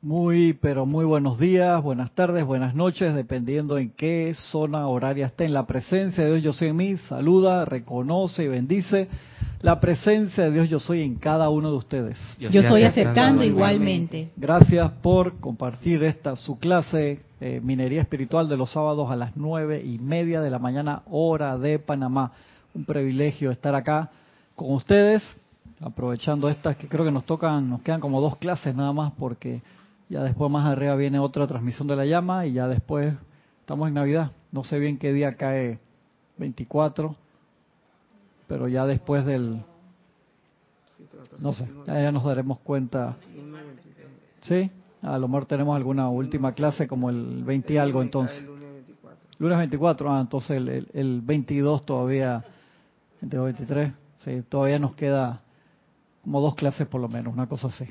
Muy, pero muy buenos días, buenas tardes, buenas noches, dependiendo en qué zona horaria esté. En la presencia de Dios yo soy en mí, saluda, reconoce y bendice la presencia de Dios yo soy en cada uno de ustedes. Yo, soy aceptando igualmente. Gracias por compartir esta su clase eh, Minería Espiritual de los sábados a las nueve y media de la mañana, hora de Panamá. Un privilegio estar acá con ustedes, aprovechando estas que creo que nos tocan, nos quedan como dos clases nada más porque ya después más arriba viene otra transmisión de la llama y ya después estamos en Navidad. No sé bien qué día cae 24, pero ya después del... No sé, ya nos daremos cuenta. ¿Sí? A lo mejor tenemos alguna última clase como el 20 y algo entonces. Lunes 24, ah, entonces el, el, 22 todavía, 23, sí, todavía nos queda como dos clases por lo menos, una cosa así.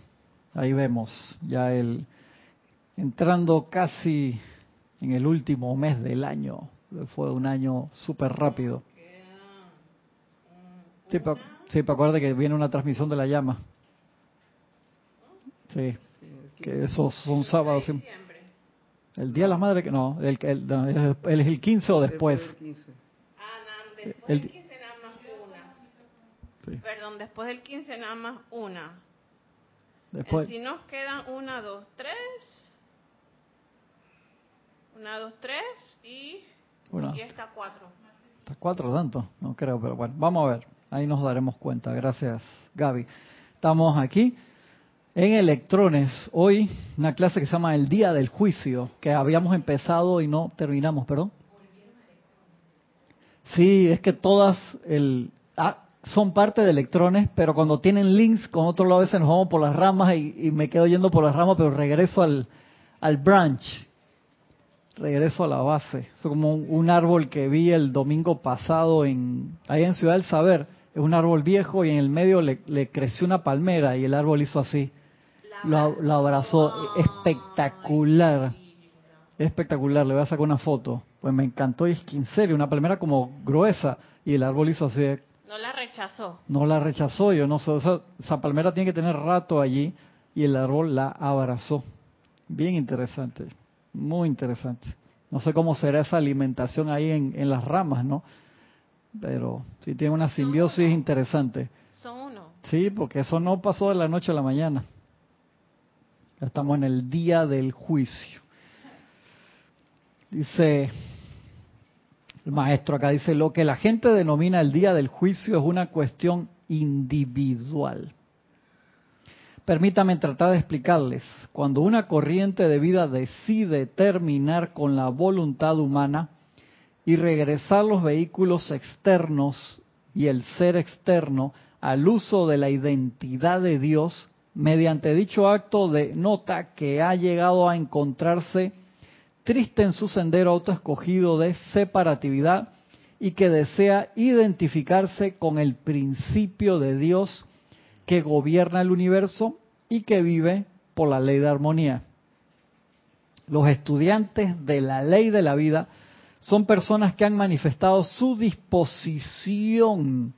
Ahí vemos ya el entrando casi en el último mes del año. Fue un año súper rápido. Sí, para sí, pa que viene una transmisión de la llama. Sí, que esos son sábados. El Día de la Madre, que no, el, el, el, es el 15 o después. Ah, después del 15 nada más una. Perdón, después del 15 nada más una. Después. Si nos quedan una, dos, tres. Una, dos, tres y, y está cuatro. Está cuatro tanto, no creo, pero bueno, vamos a ver. Ahí nos daremos cuenta. Gracias, Gaby. Estamos aquí en Electrones. Hoy una clase que se llama El Día del Juicio, que habíamos empezado y no terminamos, perdón. Sí, es que todas el, ah, son parte de electrones, pero cuando tienen links con otro lado a veces nos vamos por las ramas y, me quedo yendo por las ramas, pero regreso al, al branch, regreso a la base. Es como un, árbol que vi el domingo pasado en ahí en Ciudad del Saber. Es un árbol viejo y en el medio le, creció una palmera y el árbol hizo así. Lo, abrazó. Espectacular. Espectacular. Le voy a sacar una foto. Pues me encantó y es que en una palmera como gruesa y el árbol hizo así. No la rechazó. No la rechazó, yo no sé. esa palmera tiene que tener rato allí y el árbol la abrazó. Bien interesante, muy interesante. No sé cómo será esa alimentación ahí en, las ramas, ¿no? Pero sí tiene una simbiosis interesante. Son uno. Sí, porque eso no pasó de la noche a la mañana. Estamos en el día del juicio. Dice el maestro acá dice, lo que la gente denomina el día del juicio es una cuestión individual. Permítame tratar de explicarles. Cuando una corriente de vida decide terminar con la voluntad humana y regresar los vehículos externos y el ser externo al uso de la identidad de Dios, mediante dicho acto de nota que ha llegado a encontrarse triste en su sendero autoescogido de separatividad y que desea identificarse con el principio de Dios que gobierna el universo y que vive por la ley de armonía. Los estudiantes de la ley de la vida son personas que han manifestado su disposición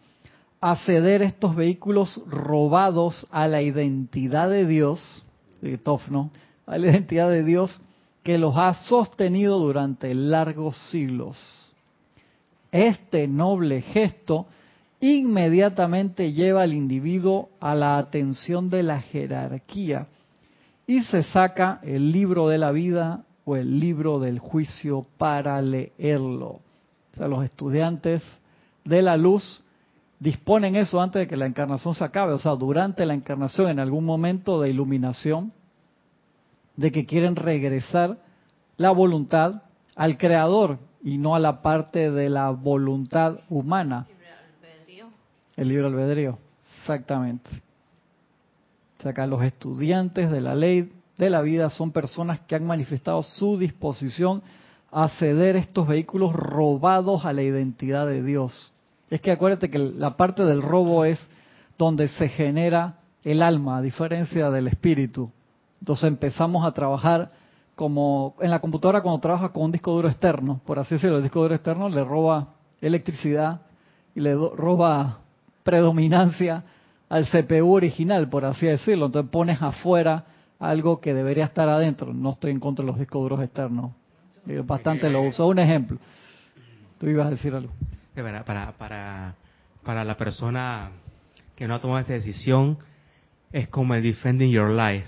a ceder estos vehículos robados a la identidad de Dios, de Tofno, a la identidad de Dios que los ha sostenido durante largos siglos. Este noble gesto inmediatamente lleva al individuo a la atención de la jerarquía y se saca el libro de la vida o el libro del juicio para leerlo. O sea, los estudiantes de la luz disponen eso antes de que la encarnación se acabe, o sea, durante la encarnación, en algún momento de iluminación, de que quieren regresar la voluntad al creador y no a la parte de la voluntad humana. El libre albedrío, exactamente. O sea, acá los estudiantes de la ley de la vida son personas que han manifestado su disposición a ceder estos vehículos robados a la identidad de Dios. Es que acuérdate que la parte del robo es donde se genera el alma, a diferencia del espíritu. Entonces empezamos a trabajar como en la computadora cuando trabaja con un disco duro externo, por así decirlo, el disco duro externo le roba electricidad y le roba predominancia al CPU original, por así decirlo. Entonces pones afuera algo que debería estar adentro. No estoy en contra de los discos duros externos. bastante lo uso. Un ejemplo. Tú ibas a decir algo. Para, para, para, para la persona que no ha tomado esta decisión, es como el Defending Your Life.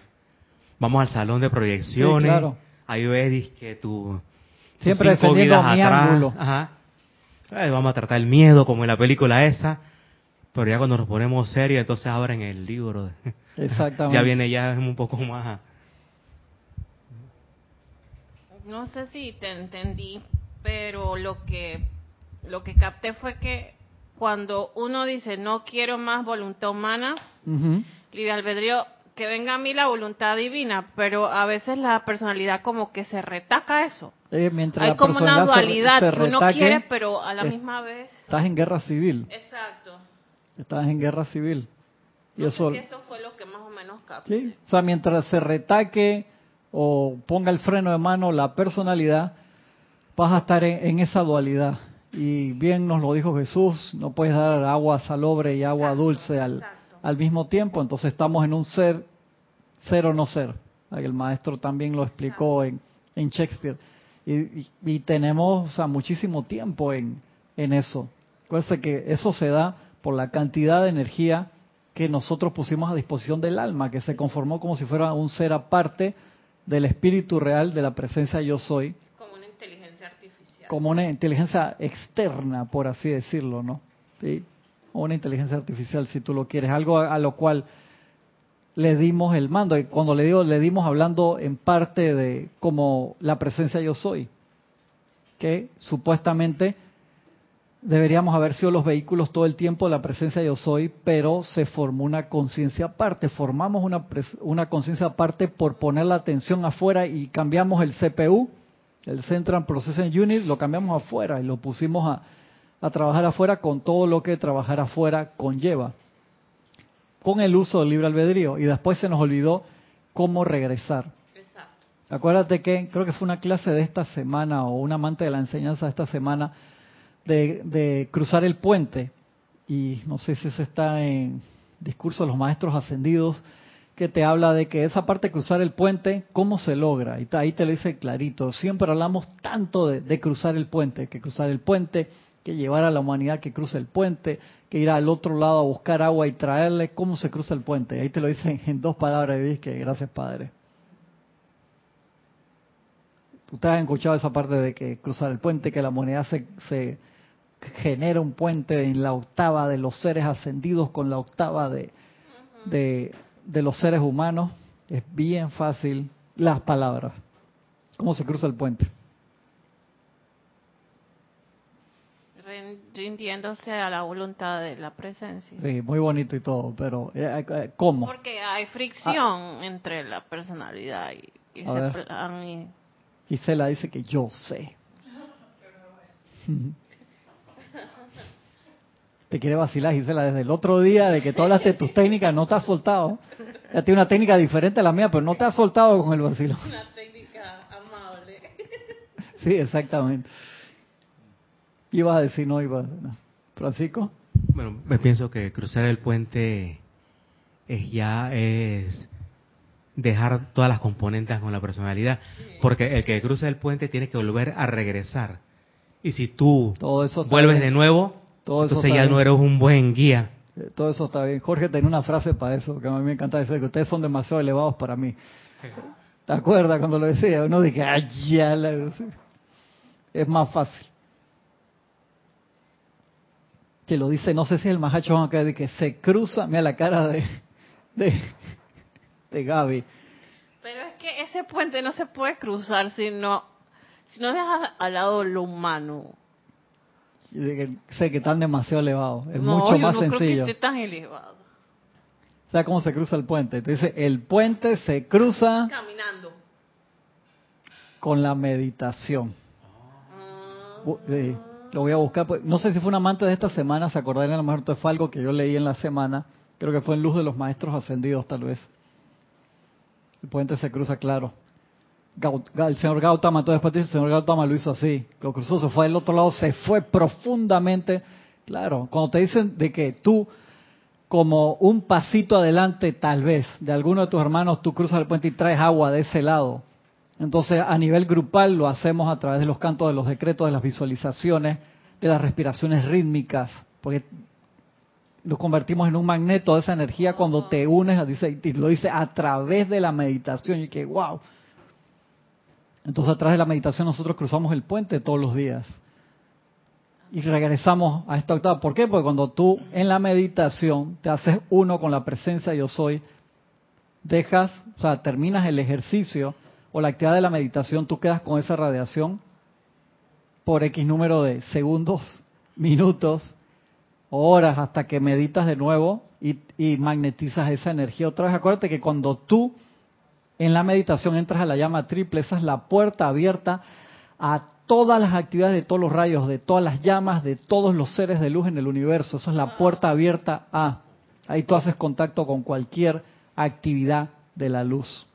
Vamos al salón de proyecciones. Ahí ves que tu. Siempre defendiendo mi ángulo. Ajá. vamos a tratar el miedo como en la película esa. Pero ya cuando nos ponemos serios, entonces abren el libro. Exactamente. ya viene ya un poco más. No sé si te entendí, pero lo que lo que capté fue que cuando uno dice no quiero más voluntad humana, libre albedrío, que venga a mí la voluntad divina, pero a veces la personalidad como que se retaca eso. Eh, Hay como una dualidad que uno quiere, pero a la misma vez. Estás en guerra civil. Exacto. Estás en guerra civil. Y eso, eso fue lo que más o menos capté. Sí, o sea, mientras se retaque o ponga el freno de mano la personalidad, vas a estar en, esa dualidad. Y bien nos lo dijo Jesús, no puedes dar agua salobre y agua dulce al, al mismo tiempo, entonces estamos en un ser, ser o no ser. El maestro también lo explicó en, en Shakespeare. Y, y, tenemos o sea, muchísimo tiempo en, en eso. Acuérdense que eso se da por la cantidad de energía que nosotros pusimos a disposición del alma, que se conformó como si fuera un ser aparte del espíritu real de la presencia yo soy. Como una inteligencia artificial. Como una inteligencia externa, por así decirlo, ¿no? ¿Sí? O una inteligencia artificial, si tú lo quieres, algo a, lo cual le dimos el mando. Y cuando le digo le dimos hablando en parte de como la presencia yo soy, que supuestamente deberíamos haber sido los vehículos todo el tiempo de la presencia yo soy, pero se formó una conciencia aparte, formamos una, una conciencia aparte por poner la atención afuera y cambiamos el CPU, el Central Processing Unit, lo cambiamos afuera y lo pusimos a, a trabajar afuera con todo lo que trabajar afuera conlleva, con el uso del libre albedrío y después se nos olvidó cómo regresar. Acuérdate que creo que fue una clase de esta semana o un amante de la enseñanza de esta semana de, cruzar el puente, y no sé si eso está en discurso de los maestros ascendidos, que te habla de que esa parte de cruzar el puente, ¿cómo se logra? Y ahí te lo dice clarito. Siempre hablamos tanto de, cruzar el puente, que cruzar el puente, que llevar a la humanidad que cruce el puente, que ir al otro lado a buscar agua y traerle, ¿cómo se cruza el puente? Ahí te lo dicen en dos palabras y dices que gracias Padre. Ustedes han escuchado esa parte de que cruzar el puente, que la humanidad se, se genera un puente en la octava de los seres ascendidos con la octava de, de, los seres humanos. Es bien fácil las palabras. ¿Cómo se cruza el puente? Rindiéndose a la voluntad de la presencia. Sí, muy bonito y todo, pero eh, eh, ¿cómo? Porque hay fricción ah. entre la personalidad y, y ese plan. Y... Gisela dice que yo sé. te quiere vacilar, Gisela, desde el otro día de que tú hablaste de tus técnicas, no te has soltado. Ya tiene una técnica diferente a la mía, pero no te has soltado con el vacilo. Una técnica amable. Sí, exactamente. Ibas a decir, no, iba no. Francisco. Bueno, me pienso que cruzar el puente es ya es dejar todas las componentes con la personalidad, porque el que cruza el puente tiene que volver a regresar. Y si tú vuelves de nuevo, todo Entonces ya no eres un buen guía. Eh, todo eso está bien. Jorge tenía una frase para eso, que a mí me encanta decir que ustedes son demasiado elevados para mí. ¿Te acuerdas cuando lo decía? Uno dije, ay, ya Es más fácil. Que lo dice, no sé si el majacho de que se cruza, mira la cara de, de, de Gaby. Pero es que ese puente no se puede cruzar si no, si no dejas al lado lo humano sé que están demasiado elevados. Es mucho más sencillo. Creo que tan elevado. ¿Sabes cómo se cruza el puente? Te dice, el puente se cruza caminando con la meditación. Ah. Lo voy a buscar. Pues, no sé si fue un amante de esta semana, se acordaron a lo mejor fue algo que yo leí en la semana. Creo que fue en Luz de los Maestros Ascendidos, tal vez. El puente se cruza claro el señor Gautama, entonces el señor Gautama lo hizo así, lo cruzó, se fue al otro lado, se fue profundamente. Claro, cuando te dicen de que tú como un pasito adelante tal vez de alguno de tus hermanos, tú cruzas el puente y traes agua de ese lado. Entonces, a nivel grupal lo hacemos a través de los cantos de los decretos, de las visualizaciones, de las respiraciones rítmicas, porque nos convertimos en un magneto de esa energía cuando te unes, dice, lo dice a través de la meditación, y que wow. Entonces, a través de la meditación nosotros cruzamos el puente todos los días. Y regresamos a esta octava. ¿Por qué? Porque cuando tú en la meditación te haces uno con la presencia yo soy, dejas, o sea, terminas el ejercicio o la actividad de la meditación, tú quedas con esa radiación por X número de segundos, minutos, horas, hasta que meditas de nuevo y, magnetizas esa energía otra vez. Acuérdate que cuando tú en la meditación entras a la llama triple, esa es la puerta abierta a todas las actividades de todos los rayos, de todas las llamas, de todos los seres de luz en el universo. Esa es la puerta abierta a. Ahí tú haces contacto con cualquier actividad de la luz.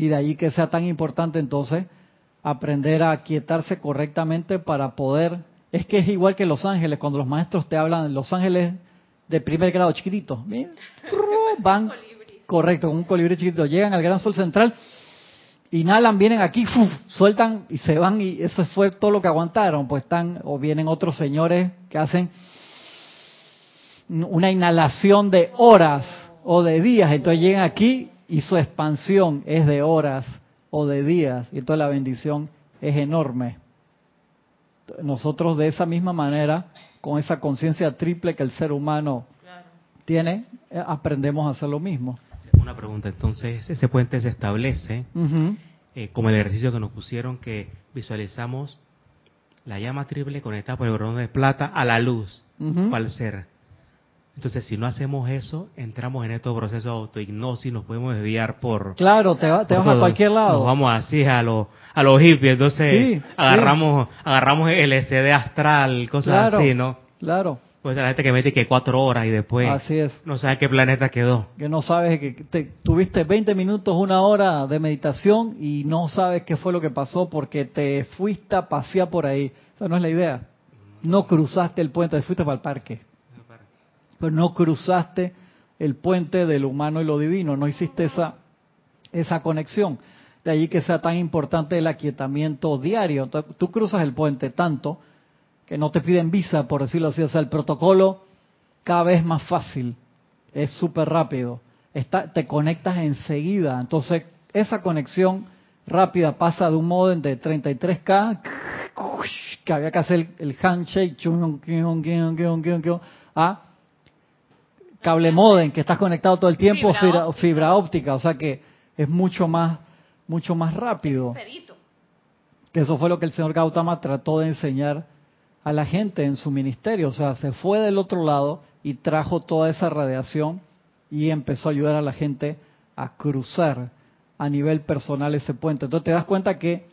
Y de ahí que sea tan importante entonces aprender a quietarse correctamente para poder... Es que es igual que los ángeles, cuando los maestros te hablan, los ángeles de primer grado chiquititos, van correcto, con un colibrí chiquito, llegan al gran sol central, inhalan, vienen aquí, sueltan y se van y eso fue todo lo que aguantaron, pues están, o vienen otros señores que hacen una inhalación de horas o de días, entonces llegan aquí y su expansión es de horas o de días, y entonces la bendición es enorme. Nosotros de esa misma manera, con esa conciencia triple que el ser humano tiene, eh, aprendemos a hacer lo mismo. Una pregunta, entonces ese puente se establece eh, como el ejercicio que nos pusieron que visualizamos la llama triple conectada por el bordón de plata a la luz, al ser. Entonces, si no hacemos eso, entramos en estos procesos de autohipnosis, nos podemos desviar por... Claro, te, vas a cualquier lado. Nos vamos así a los a los hippies, entonces agarramos agarramos el SD astral, cosas así, ¿no? Claro. Pues la gente que mete que cuatro horas y después así es. no sabe qué planeta quedó. Que no sabes que te, tuviste 20 minutos, una hora de meditación y no sabes qué fue lo que pasó porque te fuiste a pasear por ahí. Esa no es la idea. No cruzaste el puente, te fuiste para el parque pero no cruzaste el puente de lo humano y lo divino, no hiciste esa, esa conexión. De allí que sea tan importante el aquietamiento diario. Tú cruzas el puente tanto que no te piden visa, por decirlo así. O sea, el protocolo cada vez más fácil, es súper rápido. Está, te conectas enseguida. Entonces, esa conexión rápida pasa de un modem de 33K, que había que hacer el handshake, a cable modem que estás conectado todo el tiempo, fibra, fibra, óptica, o sea que es mucho más, mucho más rápido. Que eso fue lo que el señor Gautama trató de enseñar a la gente en su ministerio, o sea, se fue del otro lado y trajo toda esa radiación y empezó a ayudar a la gente a cruzar a nivel personal ese puente. Entonces te das cuenta que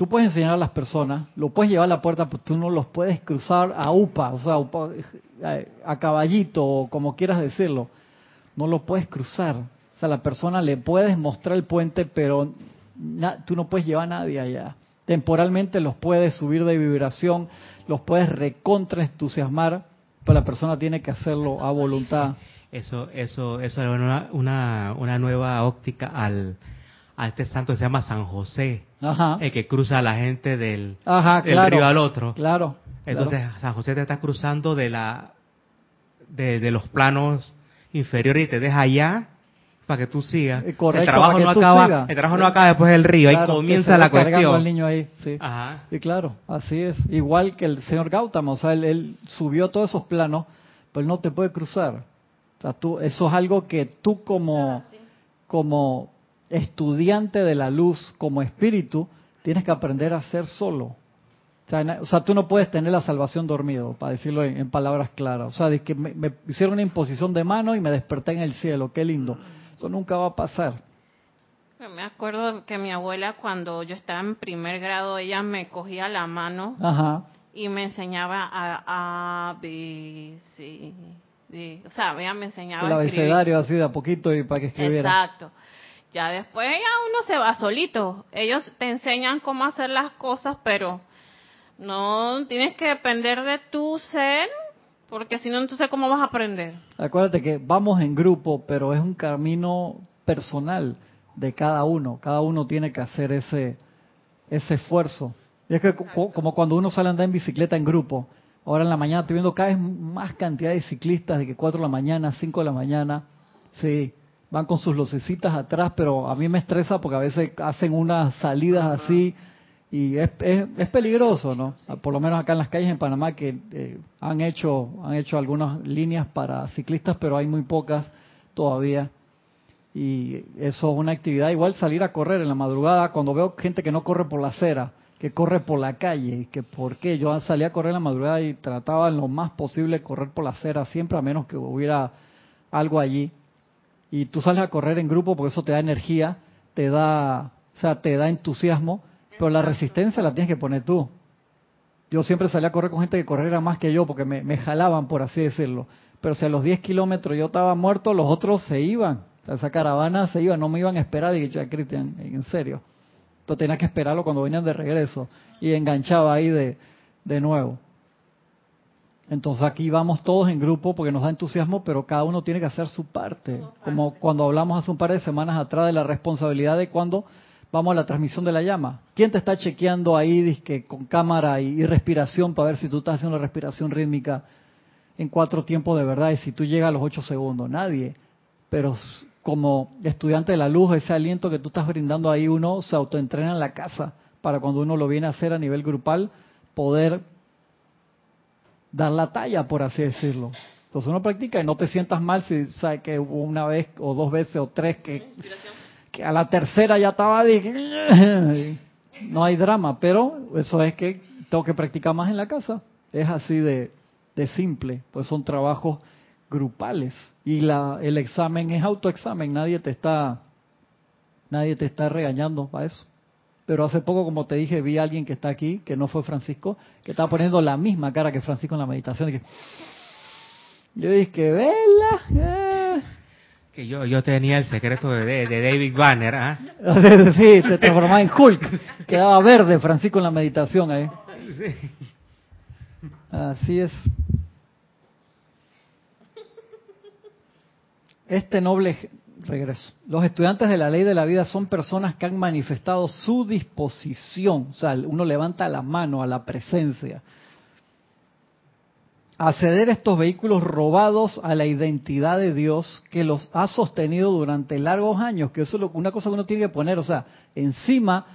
tú puedes enseñar a las personas, lo puedes llevar a la puerta, pero tú no los puedes cruzar a UPA, o sea, a caballito, o como quieras decirlo. No lo puedes cruzar. O sea, la persona le puedes mostrar el puente, pero tú no puedes llevar a nadie allá. Temporalmente los puedes subir de vibración, los puedes recontra entusiasmar, pero la persona tiene que hacerlo a voluntad. Eso, eso, eso es una, una, una nueva óptica al, a este santo que se llama San José, el que cruza a la gente del, río al otro. Claro. Entonces San José te está cruzando de la de, los planos inferiores y te deja allá para que tú sigas. Eh, el trabajo no acaba, el trabajo no acaba después del río, ahí comienza la cuestión. El niño ahí, sí. Y claro, así es. Igual que el señor Gautama, o sea, él, subió todos esos planos, pero él no te puede cruzar. O sea, tú, eso es algo que tú como, como estudiante de la luz, como espíritu, tienes que aprender a ser solo. O sea, tú no puedes tener la salvación dormido, para decirlo en, palabras claras. O sea, de que me, hicieron una imposición de mano y me desperté en el cielo, qué lindo. Eso nunca va a pasar. Me acuerdo que mi abuela, cuando yo estaba en primer grado, ella me cogía la mano y me enseñaba a, a B, C, D. O sea, ella me enseñaba El abecedario así de a poquito y para que escribiera. Exacto. Ya después ya uno se va solito. Ellos te enseñan cómo hacer las cosas, pero no tienes que depender de tu ser Porque si no, entonces, ¿cómo vas a aprender? Acuérdate que vamos en grupo, pero es un camino personal de cada uno. Cada uno tiene que hacer ese, ese esfuerzo. Y es que como cuando uno sale a andar en bicicleta en grupo, ahora en la mañana estoy viendo cada vez más cantidad de ciclistas de que 4 de la mañana, 5 de la mañana, sí, van con sus lucecitas atrás, pero a mí me estresa porque a veces hacen unas salidas así y es, es, peligroso, ¿no? Por lo menos acá en las calles en Panamá que eh, han hecho han hecho algunas líneas para ciclistas, pero hay muy pocas todavía. Y eso es una actividad igual salir a correr en la madrugada cuando veo gente que no corre por la acera, que corre por la calle, que por qué yo salía a correr en la madrugada y trataba en lo más posible correr por la acera siempre a menos que hubiera algo allí. Y tú sales a correr en grupo porque eso te da energía, te da, o sea, te da entusiasmo pero la resistencia la tienes que poner tú. Yo siempre salía a correr con gente que corriera más que yo porque me, jalaban, por así decirlo. Pero si a los 10 kilómetros yo estaba muerto, los otros se iban. esa caravana se iba, no me iban a esperar. Y yo, Cristian, en serio. Entonces tenía que esperarlo cuando venían de regreso. Y enganchaba ahí de, de nuevo. Entonces aquí vamos todos en grupo porque nos da entusiasmo, pero cada uno tiene que hacer su parte. Como cuando hablamos hace un par de semanas atrás de la responsabilidad de cuando vamos a la transmisión de la llama. ¿Quién te está chequeando ahí con cámara y, respiración para ver si tú estás haciendo respiración rítmica en cuatro tiempos de verdad y si tú llegas a los ocho segundos? Nadie. Pero como estudiante de la luz, ese aliento que tú estás brindando ahí, uno se autoentrena en la casa para cuando uno lo viene a hacer a nivel grupal, poder dar la talla, por así decirlo. Entonces uno practica y no te sientas mal si sabes que hubo una vez o dos veces o tres que que a la tercera ya estaba de no hay drama, pero eso es que tengo que practicar más en la casa. Es así de, de simple, pues son trabajos grupales y la, el examen es autoexamen, nadie te está nadie te está regañando para eso. Pero hace poco, como te dije, vi a alguien que está aquí, que no fue Francisco, que estaba poniendo la misma cara que Francisco en la meditación. Y que, yo dije, vela, eh, que yo, yo tenía el secreto de, de David Banner, ¿ah? sí, te transformaba en Hulk. Quedaba verde Francisco en la meditación ahí. Así es. Este noble regreso. Los estudiantes de la ley de la vida son personas que han manifestado su disposición. O sea, uno levanta la mano a la presencia a estos vehículos robados a la identidad de Dios que los ha sostenido durante largos años, que eso es una cosa que uno tiene que poner, o sea, encima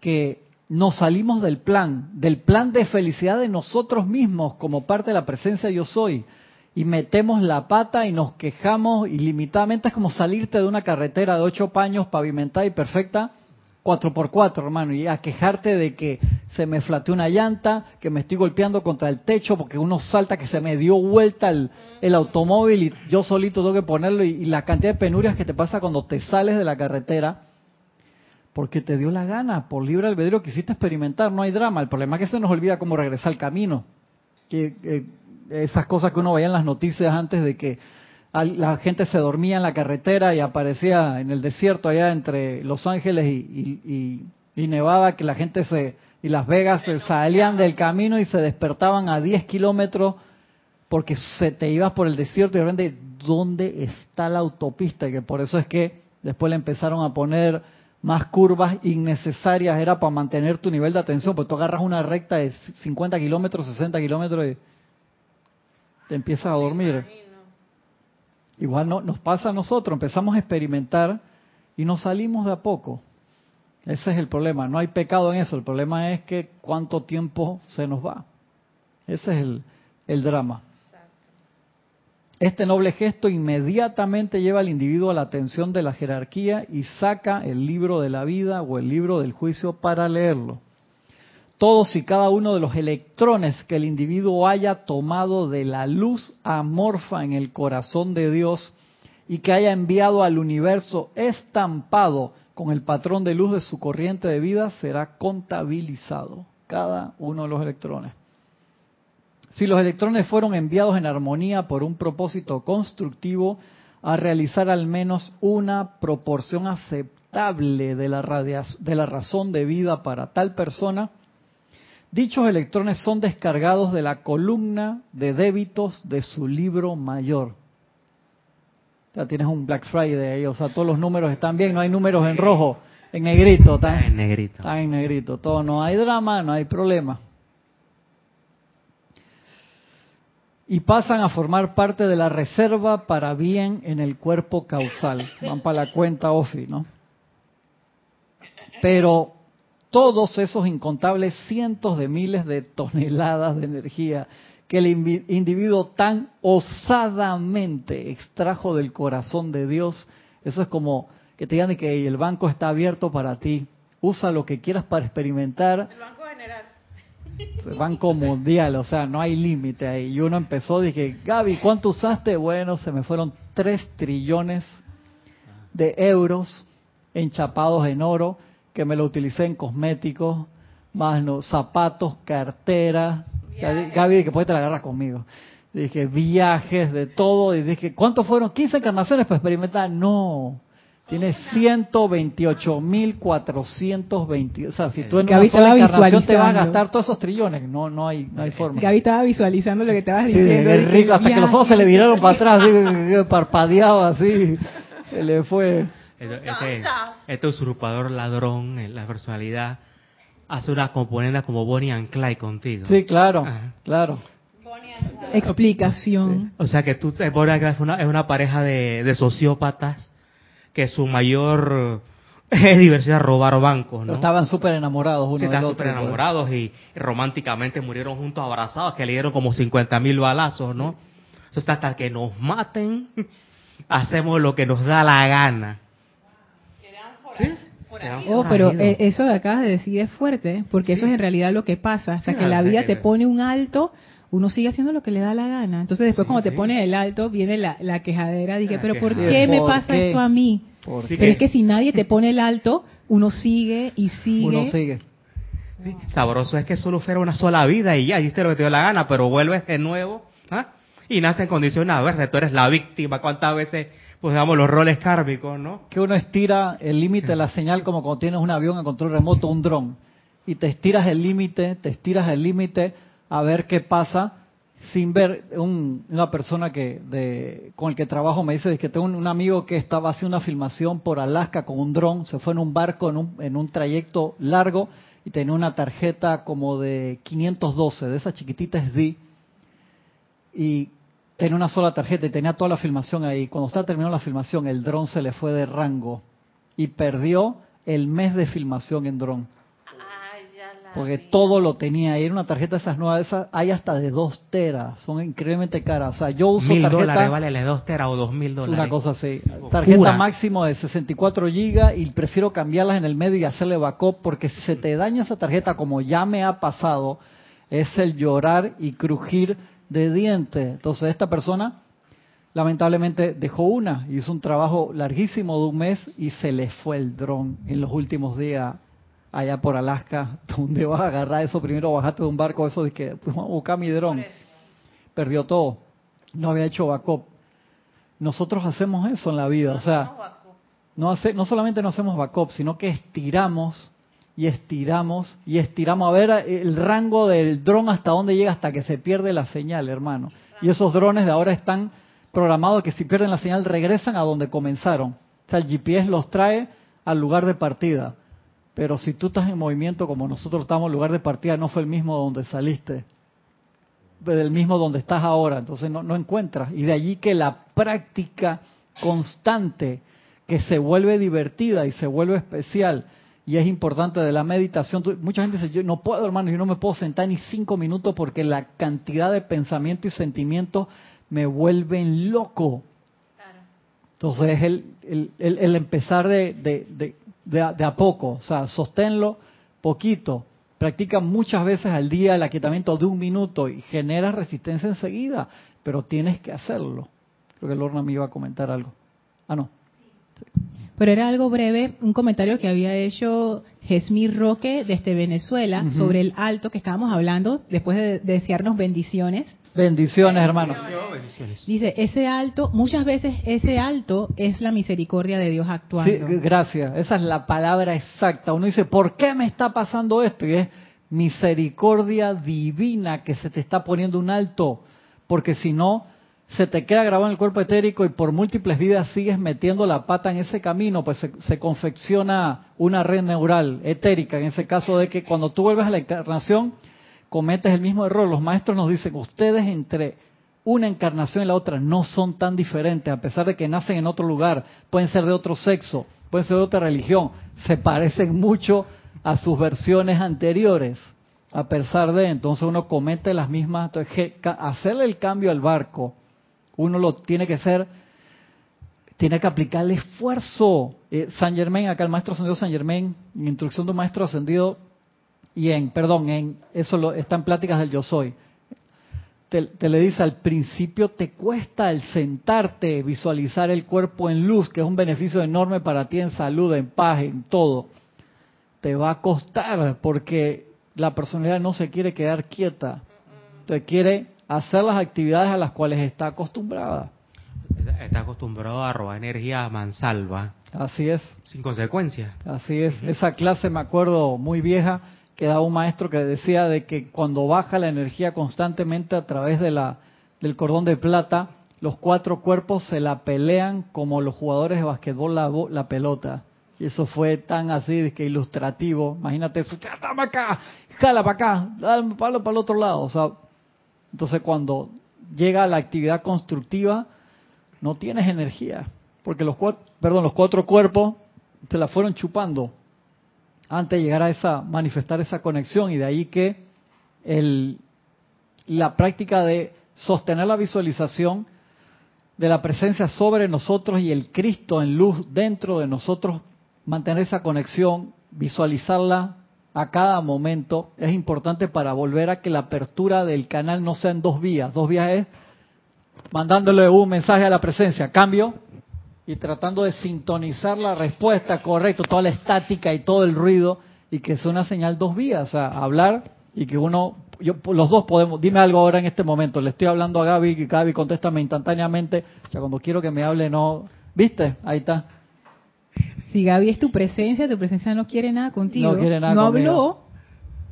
que nos salimos del plan, del plan de felicidad de nosotros mismos como parte de la presencia yo soy, y metemos la pata y nos quejamos ilimitadamente, es como salirte de una carretera de ocho paños pavimentada y perfecta 4x4, hermano, y a quejarte de que se me flateó una llanta, que me estoy golpeando contra el techo porque uno salta que se me dio vuelta el, automóvil y yo solito tengo que ponerlo y, la cantidad de penurias que te pasa cuando te sales de la carretera porque te dio la gana, por libre albedrío quisiste experimentar, no hay drama, el problema es que se nos olvida cómo regresar al camino, que eh, esas cosas que uno veía en las noticias antes de que la gente se dormía en la carretera y aparecía en el desierto allá entre Los Ángeles y, Nevada, que la gente se y Las Vegas se salían del camino y se despertaban a 10 kilómetros porque se te ibas por el desierto y de repente, ¿dónde está la autopista? Y que por eso es que después le empezaron a poner más curvas innecesarias, era para mantener tu nivel de atención, porque tú agarras una recta de 50 kilómetros, 60 kilómetros y te empiezas a dormir. Igual no, nos pasa a nosotros, empezamos a experimentar y nos salimos de a poco. Ese es el problema, no hay pecado en eso, el problema es que cuánto tiempo se nos va. Ese es el, el drama. Este noble gesto inmediatamente lleva al individuo a la atención de la jerarquía y saca el libro de la vida o el libro del juicio para leerlo todos y cada uno de los electrones que el individuo haya tomado de la luz amorfa en el corazón de Dios y que haya enviado al universo estampado con el patrón de luz de su corriente de vida será contabilizado, cada uno de los electrones. Si los electrones fueron enviados en armonía por un propósito constructivo, a realizar al menos una proporción aceptable de la, de la razón de vida para tal persona, Dichos electrones son descargados de la columna de débitos de su libro mayor. Ya tienes un Black Friday ahí, o sea, todos los números están bien, no hay números en rojo, en negrito. Está en negrito. Está en negrito, todo, no hay drama, no hay problema. Y pasan a formar parte de la reserva para bien en el cuerpo causal. Van para la cuenta OFI, ¿no? Pero todos esos incontables cientos de miles de toneladas de energía que el individuo tan osadamente extrajo del corazón de Dios, eso es como que te digan que el banco está abierto para ti, usa lo que quieras para experimentar. El Banco General. El Banco Mundial, o sea, no hay límite ahí. Y uno empezó, dije, Gaby, ¿cuánto usaste? Bueno, se me fueron 3 trillones de euros enchapados en oro que me lo utilicé en cosméticos, más no, zapatos, cartera. Gaby, que puede te la agarras conmigo. Dije, viajes, de todo. Y dije, ¿cuántos fueron? 15 encarnaciones para experimentar. No. Tiene 128.420. O sea, si tú en una sola encarnación te vas a gastar todos esos trillones. No, no hay, no hay forma. Gaby estaba visualizando lo que estabas diciendo. Sí, rico, hasta que los ojos se le viraron para atrás, parpadeaba así. Se le fue. Este, este, usurpador ladrón en la personalidad hace una componente como Bonnie and Clyde contigo. Sí, claro, claro. Explicación. O sea que tú, Bonnie and Clyde es una, es una pareja de, sociópatas que su mayor diversidad robar bancos, ¿no? estaban súper enamorados uno sí, estaban súper enamorados y románticamente murieron juntos abrazados, que le dieron como 50 mil balazos, ¿no? Eso está hasta que nos maten, hacemos lo que nos da la gana. Oh, pero eh, eso que acabas de decir es fuerte, porque eso es en realidad lo que pasa. Hasta que la vida te pone un alto, uno sigue haciendo lo que le da la gana. Entonces después cuando te pone el alto, viene la, quejadera. Dije, pero ¿por qué me pasa esto a mí? Pero es que si nadie te pone el alto, uno sigue y sigue. Uno sigue. Sabroso es que solo fuera una sola vida y ya, hiciste lo que te dio la gana, pero vuelves de nuevo ¿ah? y nace en condiciones adversas. Tú eres la víctima. ¿Cuántas veces pues digamos los roles kármicos, ¿no? Que uno estira el límite de la señal como cuando tienes un avión a control remoto, un dron, y te estiras el límite, te estiras el límite a ver qué pasa sin ver una persona que de, con el que trabajo me dice que tengo un, amigo que estaba haciendo una filmación por Alaska con un dron, se fue en un barco en un, en un trayecto largo y tenía una tarjeta como de 512, de esas chiquititas D, y tenía una sola tarjeta y tenía toda la filmación ahí. Cuando usted terminó la filmación, el dron se le fue de rango y perdió el mes de filmación en dron. Porque todo lo tenía ahí. Era una tarjeta de esas nuevas, esas hay hasta de 2 teras. Son increíblemente caras. O sea, yo uso mil tarjeta. dólares vale de 2 teras o 2 mil dólares. Una cosa así. Tarjeta máximo de 64 gigas y prefiero cambiarlas en el medio y hacerle backup porque si se te daña esa tarjeta, como ya me ha pasado, es el llorar y crujir de dientes. Entonces esta persona lamentablemente dejó una, hizo un trabajo larguísimo de un mes y se le fue el dron en los últimos días allá por Alaska, donde vas a agarrar eso primero, bajaste de un barco, eso de que pues, vamos a buscar mi dron. Perdió todo, no había hecho backup. Nosotros hacemos eso en la vida, o sea, no, hace, no solamente no hacemos backup, sino que estiramos y estiramos y estiramos a ver el rango del dron hasta dónde llega hasta que se pierde la señal, hermano. Y esos drones de ahora están programados que si pierden la señal regresan a donde comenzaron. O sea, el GPS los trae al lugar de partida. Pero si tú estás en movimiento como nosotros estamos, el lugar de partida no fue el mismo donde saliste, del mismo donde estás ahora. Entonces no, no encuentras. Y de allí que la práctica constante que se vuelve divertida y se vuelve especial y es importante de la meditación. Mucha gente dice, yo no puedo, hermano, yo no me puedo sentar ni cinco minutos porque la cantidad de pensamiento y sentimientos me vuelven loco. Entonces es el, el, empezar de, de, de, a, poco, o sea, sosténlo poquito. Practica muchas veces al día el aquietamiento de un minuto y genera resistencia enseguida, pero tienes que hacerlo. Creo que Lorna me iba a comentar algo. Ah, no. Pero era algo breve, un comentario que había hecho Jesmir Roque desde Venezuela sobre el alto que estábamos hablando, después de, desearnos bendiciones. Bendiciones, hermano. Dice, ese alto, muchas veces ese alto es la misericordia de Dios actuando. Sí, gracias. Esa es la palabra exacta. Uno dice, ¿por qué me está pasando esto? Y es misericordia divina que se te está poniendo un alto, porque si no, se te queda grabado en el cuerpo etérico y por múltiples vidas sigues metiendo la pata en ese camino, pues se, confecciona una red neural etérica, en ese caso de que cuando tú vuelves a la encarnación, cometes el mismo error. Los maestros nos dicen, ustedes entre una encarnación y la otra no son tan diferentes, a pesar de que nacen en otro lugar, pueden ser de otro sexo, pueden ser de otra religión, se parecen mucho a sus versiones anteriores, a pesar de, entonces uno comete las mismas, entonces, hacerle el cambio al barco, uno lo tiene que hacer, tiene que aplicarle esfuerzo. Eh, San Germain, acá el maestro ascendido San Germain, en instrucción de un maestro ascendido, y en, perdón, en eso lo, está en pláticas del yo soy. Te, te, le dice al principio te cuesta el sentarte, visualizar el cuerpo en luz, que es un beneficio enorme para ti en salud, en paz, en todo. Te va a costar porque la personalidad no se quiere quedar quieta. Te quiere hacer las actividades a las cuales está acostumbrada. Está acostumbrado a robar energía a mansalva. Así es. Sin consecuencias. Así es. Esa clase me acuerdo muy vieja que daba un maestro que decía de que cuando baja la energía constantemente a través de la, del cordón de plata, los cuatro cuerpos se la pelean como los jugadores de basquetbol la, la pelota. Y eso fue tan así que ilustrativo. Imagínate eso, dame acá, jala para acá, dale palo para el otro lado. O sea, entonces cuando llega la actividad constructiva, no tienes energía, porque los cuatro, perdón, los cuatro cuerpos te la fueron chupando antes de llegar a esa manifestar esa conexión y de ahí que el, la práctica de sostener la visualización de la presencia sobre nosotros y el Cristo en luz dentro de nosotros, mantener esa conexión, visualizarla a cada momento es importante para volver a que la apertura del canal no sea en dos vías. Dos vías es mandándole un mensaje a la presencia, cambio, y tratando de sintonizar la respuesta correcta, toda la estática y todo el ruido, y que sea una señal dos vías, o sea, hablar y que uno, yo, los dos podemos, dime algo ahora en este momento, le estoy hablando a Gaby, y Gaby contéstame instantáneamente, o sea, cuando quiero que me hable, no, ¿viste? Ahí está. Si Gaby es tu presencia, tu presencia no quiere nada contigo. No quiere nada No habló.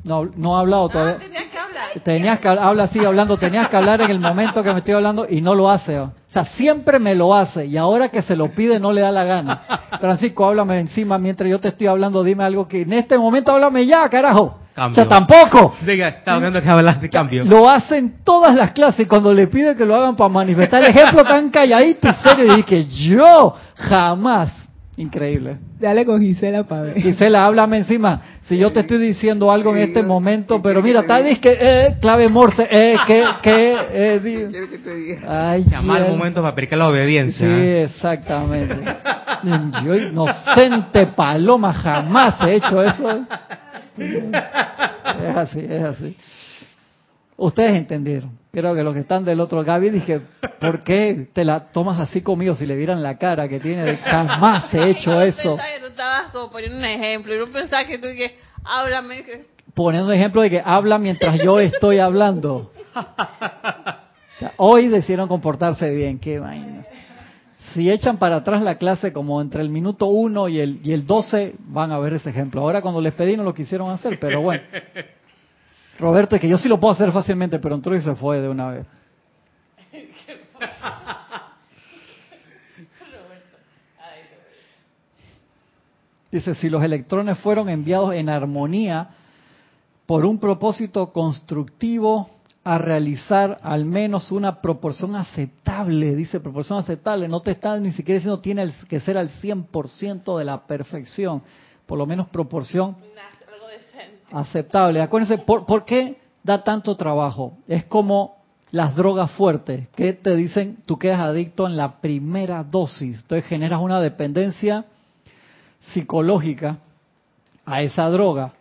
No, no ha hablado todavía. Ah, tenías que hablar. Tenías que habla sigue hablando, tenías que hablar en el momento que me estoy hablando y no lo hace. O sea, siempre me lo hace y ahora que se lo pide no le da la gana. Francisco, háblame encima mientras yo te estoy hablando, dime algo que en este momento háblame ya, carajo. O sea, tampoco. Diga, está hablando que hablas de cambio. Lo hacen todas las clases cuando le pide que lo hagan para manifestar el ejemplo tan calladito y serio y que yo jamás Increíble. Dale con Gisela para ver. Gisela, háblame encima. Si yo te estoy diciendo algo en este momento, pero mira, tal vez que eh, clave morse, eh, que, que, eh, ¿Quieres que te diga? Ay, Llamar al momento para aplicar la obediencia. Sí, exactamente. Yo, inocente paloma, jamás he hecho eso. Es así, es así. Ustedes entendieron. Creo que los que están del otro Gaby dije, ¿por qué te la tomas así conmigo si le vieran la cara que tiene de jamás he hecho eso? que tú estabas como poniendo un ejemplo y no pensaba que tú que háblame. Poniendo un ejemplo de que habla mientras yo estoy hablando. hoy decidieron comportarse bien, qué vaina. Si echan para atrás la clase como entre el minuto 1 y el, y el 12, van a ver ese ejemplo. Ahora cuando les pedí no lo quisieron hacer, pero bueno. Roberto, es que yo sí lo puedo hacer fácilmente, pero entró y se fue de una vez. Dice, si los electrones fueron enviados en armonía por un propósito constructivo a realizar al menos una proporción aceptable, dice proporción aceptable, no te está ni siquiera diciendo tiene que ser al 100% de la perfección, por lo menos proporción aceptable. Acuérdense, ¿por, qué da tanto trabajo? Es como las drogas fuertes, que te dicen tú quedas adicto en la primera dosis, entonces generas una dependencia psicológica a esa droga.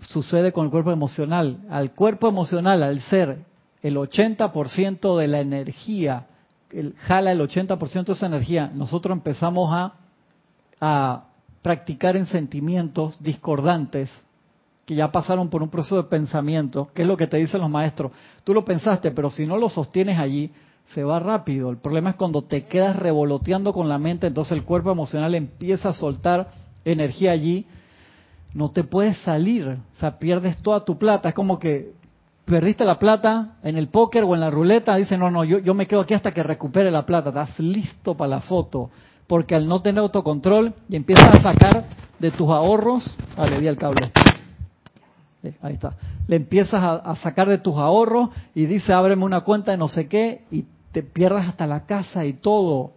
Sucede con el cuerpo emocional. Al cuerpo emocional, al ser el 80% de la energía, el, jala el 80% de esa energía, nosotros empezamos a, a practicar en sentimientos discordantes que ya pasaron por un proceso de pensamiento, que es lo que te dicen los maestros. Tú lo pensaste, pero si no lo sostienes allí, se va rápido. El problema es cuando te quedas revoloteando con la mente, entonces el cuerpo emocional empieza a soltar energía allí no te puedes salir, o sea, pierdes toda tu plata, es como que perdiste la plata en el póker o en la ruleta, dice, no, no, yo, yo me quedo aquí hasta que recupere la plata, estás listo para la foto, porque al no tener autocontrol y empiezas a sacar de tus ahorros, ah, le di el cable, eh, ahí está, le empiezas a, a, sacar de tus ahorros y dice, ábreme una cuenta de no sé qué y te pierdas hasta la casa y todo,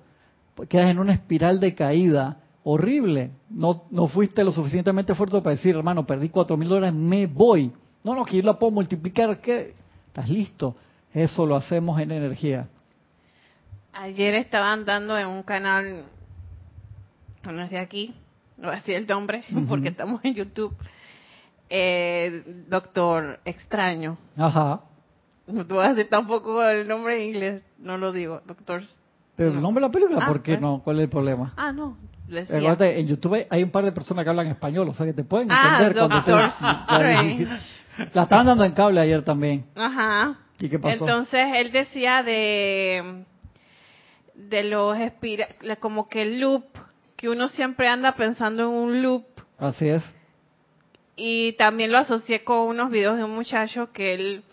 quedas en una espiral de caída horrible. No, no fuiste lo suficientemente fuerte para decir, hermano, perdí cuatro mil dólares, me voy. No, no, que yo la puedo multiplicar, ¿qué? ¿Estás listo? Eso lo hacemos en energía. Ayer estaban dando en un canal, no de aquí, no voy a decir el nombre, porque estamos en YouTube, eh, Doctor Extraño. Ajá. No te voy a decir tampoco el nombre en inglés, no lo digo, Doctor pero el nombre de la película, ah, ¿por qué pues. no? ¿Cuál es el problema? Ah, no. en YouTube hay un par de personas que hablan español, o sea que te pueden ah, entender cuando La estaban dando en cable ayer también. Ajá. ¿Y qué pasó? Entonces él decía de de los como que el loop, que uno siempre anda pensando en un loop. Así es. Y también lo asocié con unos videos de un muchacho que él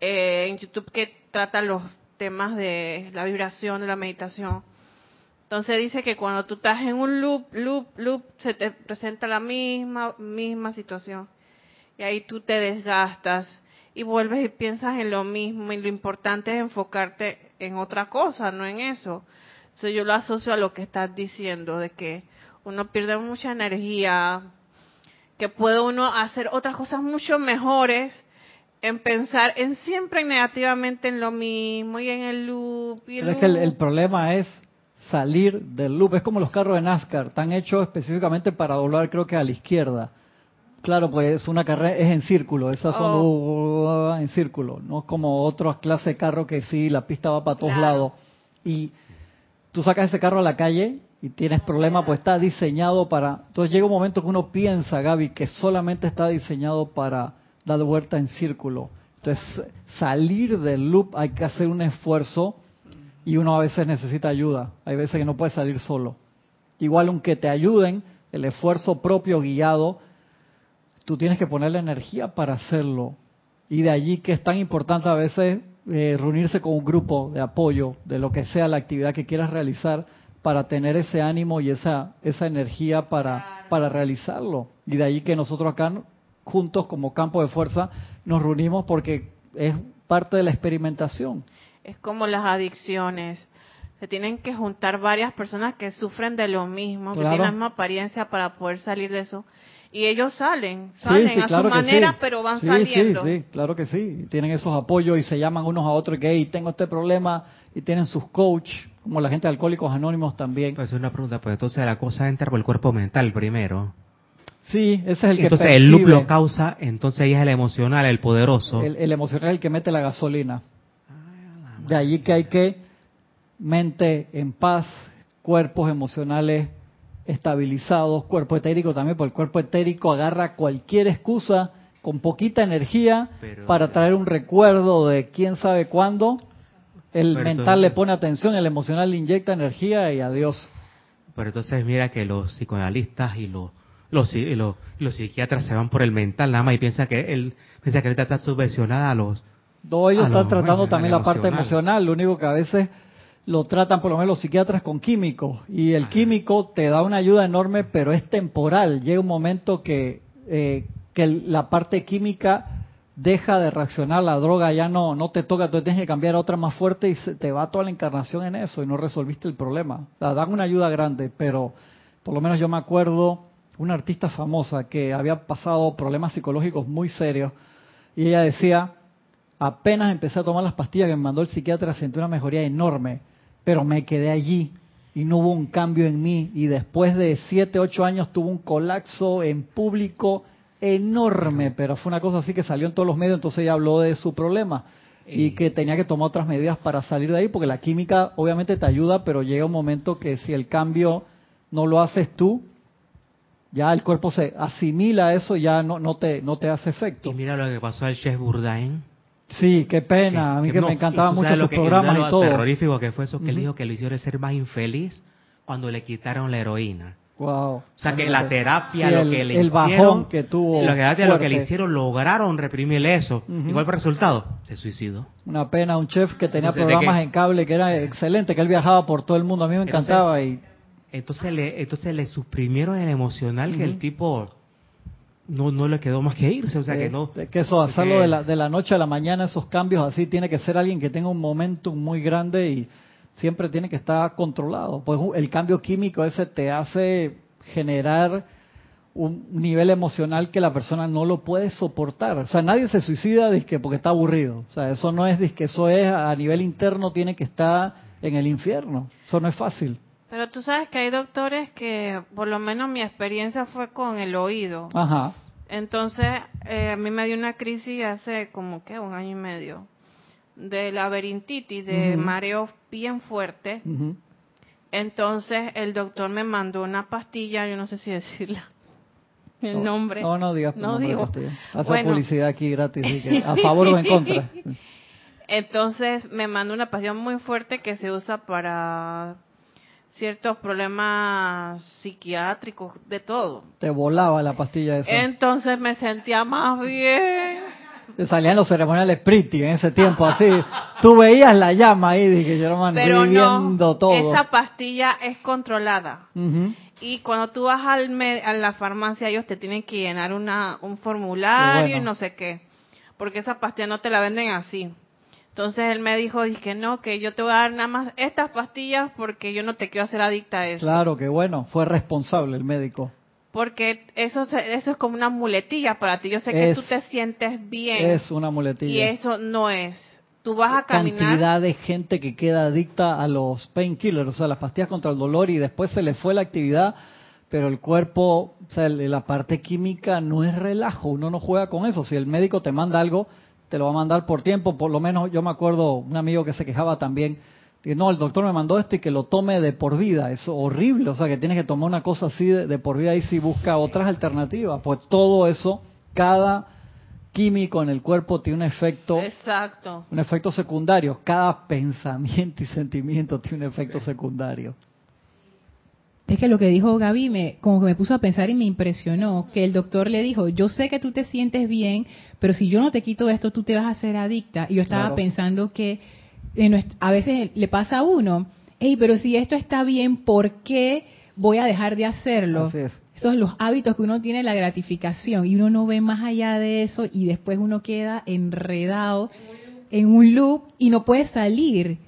eh, en YouTube que trata los temas de la vibración, de la meditación. Entonces dice que cuando tú estás en un loop, loop, loop, se te presenta la misma, misma situación. Y ahí tú te desgastas y vuelves y piensas en lo mismo. Y lo importante es enfocarte en otra cosa, no en eso. Entonces yo lo asocio a lo que estás diciendo, de que uno pierde mucha energía, que puede uno hacer otras cosas mucho mejores en pensar en siempre negativamente en lo mismo y en el loop. Y Pero es que el, problema es salir del loop. Es como los carros de NASCAR, están hechos específicamente para doblar, creo que a la izquierda. Claro, pues es una carrera, es en círculo, esas son oh. en círculo, no es como otras clases de carro que sí, la pista va para todos lados. Y tú sacas ese carro a la calle y tienes problema, pues está diseñado para... Entonces llega un momento que uno piensa, Gaby, que solamente está diseñado para dar vuelta en círculo. Entonces, salir del loop hay que hacer un esfuerzo y uno a veces necesita ayuda. Hay veces que no puede salir solo. Igual aunque te ayuden, el esfuerzo propio guiado, tú tienes que poner la energía para hacerlo. Y de allí que es tan importante a veces eh, reunirse con un grupo de apoyo de lo que sea la actividad que quieras realizar para tener ese ánimo y esa, esa energía para, para realizarlo. Y de allí que nosotros acá juntos como campo de fuerza nos reunimos porque es parte de la experimentación. Es como las adicciones. Se tienen que juntar varias personas que sufren de lo mismo, que tienen la misma apariencia para poder salir de eso. Y ellos salen, salen a su manera, pero van saliendo. Sí, sí, claro que sí. Tienen esos apoyos y se llaman unos a otros que, hey, tengo este problema, y tienen sus coach, como la gente de Alcohólicos Anónimos también. Pues una pregunta, pues entonces la cosa entra por el cuerpo mental primero. Sí, ese es el que Entonces el loop lo causa, entonces ahí es el emocional, el poderoso. El, emocional es el que mete la gasolina. De allí que hay que mente en paz, cuerpos emocionales estabilizados, cuerpo etérico también, porque el cuerpo etérico agarra cualquier excusa con poquita energía para traer un recuerdo de quién sabe cuándo. El mental le pone atención, el emocional le inyecta energía y adiós. Pero entonces mira que los psicoanalistas y los los, los, los, psiquiatras se van por el mental nada más y piensa que él piensa que él está subvencionada a los no ellos están tratando también la parte emocional lo único que a veces lo tratan por lo menos los psiquiatras con químicos y el químico te da una ayuda enorme pero es temporal llega un momento que eh, que la parte química deja de reaccionar la droga ya no no te toca tú tienes que cambiar a otra más fuerte y se, te va toda la encarnación en eso y no resolviste el problema. O dan una ayuda grande pero por lo menos yo me acuerdo una artista famosa que había pasado problemas psicológicos muy serios y ella decía, apenas empecé a tomar las pastillas que me mandó el psiquiatra sentí una mejoría enorme, pero me quedé allí y no hubo un cambio en mí y después de siete, ocho años tuvo un colapso en público enorme, pero fue una cosa así que salió en todos los medios, entonces ella habló de su problema y que tenía que tomar otras medidas para salir de ahí, porque la química obviamente te ayuda, pero llega un momento que si el cambio no lo haces tú, ya el cuerpo se asimila a eso, ya no, no, te, no te hace efecto. Y mira lo que pasó al chef Bourdain. Sí, qué pena. a mí que, me encantaban mucho sus programas y todo. terrorífico que fue eso, que él dijo que lo hicieron ser más infeliz cuando le quitaron la heroína. Wow. O sea que la terapia, lo que le el hicieron, bajón que tuvo. lo que, lo que le hicieron, lograron reprimir eso. Ujú. ¿Y cuál fue el resultado? Se suicidó. Una pena, un chef que tenía Entonces, ¿de programas qué? en cable que era excelente, que él viajaba por todo el mundo. A mí me Entonces, encantaba y Entonces le, entonces le suprimieron el emocional que el tipo no, no le quedó más que irse. O sea eh, que no. de que eso, hacerlo de la, de la noche a la mañana, esos cambios así, tiene que ser alguien que tenga un momentum muy grande y siempre tiene que estar controlado. Pues el cambio químico ese te hace generar un nivel emocional que la persona no lo puede soportar. O sea, nadie se suicida dizque porque está aburrido. O sea, eso no es que eso es a nivel interno tiene que estar en el infierno. Eso no es fácil. Pero tú sabes que hay doctores que, por lo menos mi experiencia fue con el oído. Ajá. Entonces, eh, a mí me dio una crisis hace como que un año y medio de laberintitis, de mareo bien fuerte. Entonces, el doctor me mandó una pastilla, yo no sé si decirla el No, nombre. No, no digas No digo. pastilla. Hace Bueno. publicidad aquí gratis. que ¿A favor o en contra? Entonces me mandó una pastilla muy fuerte que se usa para ciertos problemas psiquiátricos, de todo. Te volaba la pastilla esa. Entonces me sentía más bien. Salían los ceremoniales pretty en ese tiempo, así. Tú veías la llama ahí, dije yo, hermano, Pero estoy viendo no, todo. esa pastilla es controlada. Y cuando tú vas al me- a la farmacia, ellos te tienen que llenar una, un formulario bueno. y no sé qué. Porque esa pastilla no te la venden así. Entonces él me dijo, que no, que yo te voy a dar nada más estas pastillas porque yo no te quiero hacer adicta a eso. Claro que bueno, fue responsable el médico. Porque eso, eso es como una muletilla para ti. Yo sé que Es- tú te sientes bien. Es una muletilla. y eso no es. Tú vas a caminar. cantidad de gente que queda adicta a los painkillers, o sea, las pastillas contra el dolor y después se le fue la actividad, pero el cuerpo, o sea, la parte química no es relajo, uno no juega con eso. Si el médico te manda algo, te lo va a mandar por tiempo, por lo menos yo me acuerdo un amigo que se quejaba también, que no, el doctor me mandó esto y que lo tome de por vida, es horrible, o sea, que tienes que tomar una cosa así de, de por vida y si busca otras alternativas, pues todo eso, cada químico en el cuerpo tiene un efecto Exacto. un efecto secundario. Cada pensamiento y sentimiento tiene un efecto secundario. Es que lo que dijo Gaby me, como que me puso a pensar y me impresionó, que el doctor le dijo, yo sé que tú te sientes bien, pero si yo no te quito esto, tú te vas a hacer adicta. Y yo estaba Claro. pensando que a veces le pasa a uno, hey, pero si esto está bien, ¿por qué voy a dejar de hacerlo? Es. Esos son los hábitos que uno tiene, la gratificación, y uno no ve más allá de eso y después uno queda enredado en un loop y no puede salir.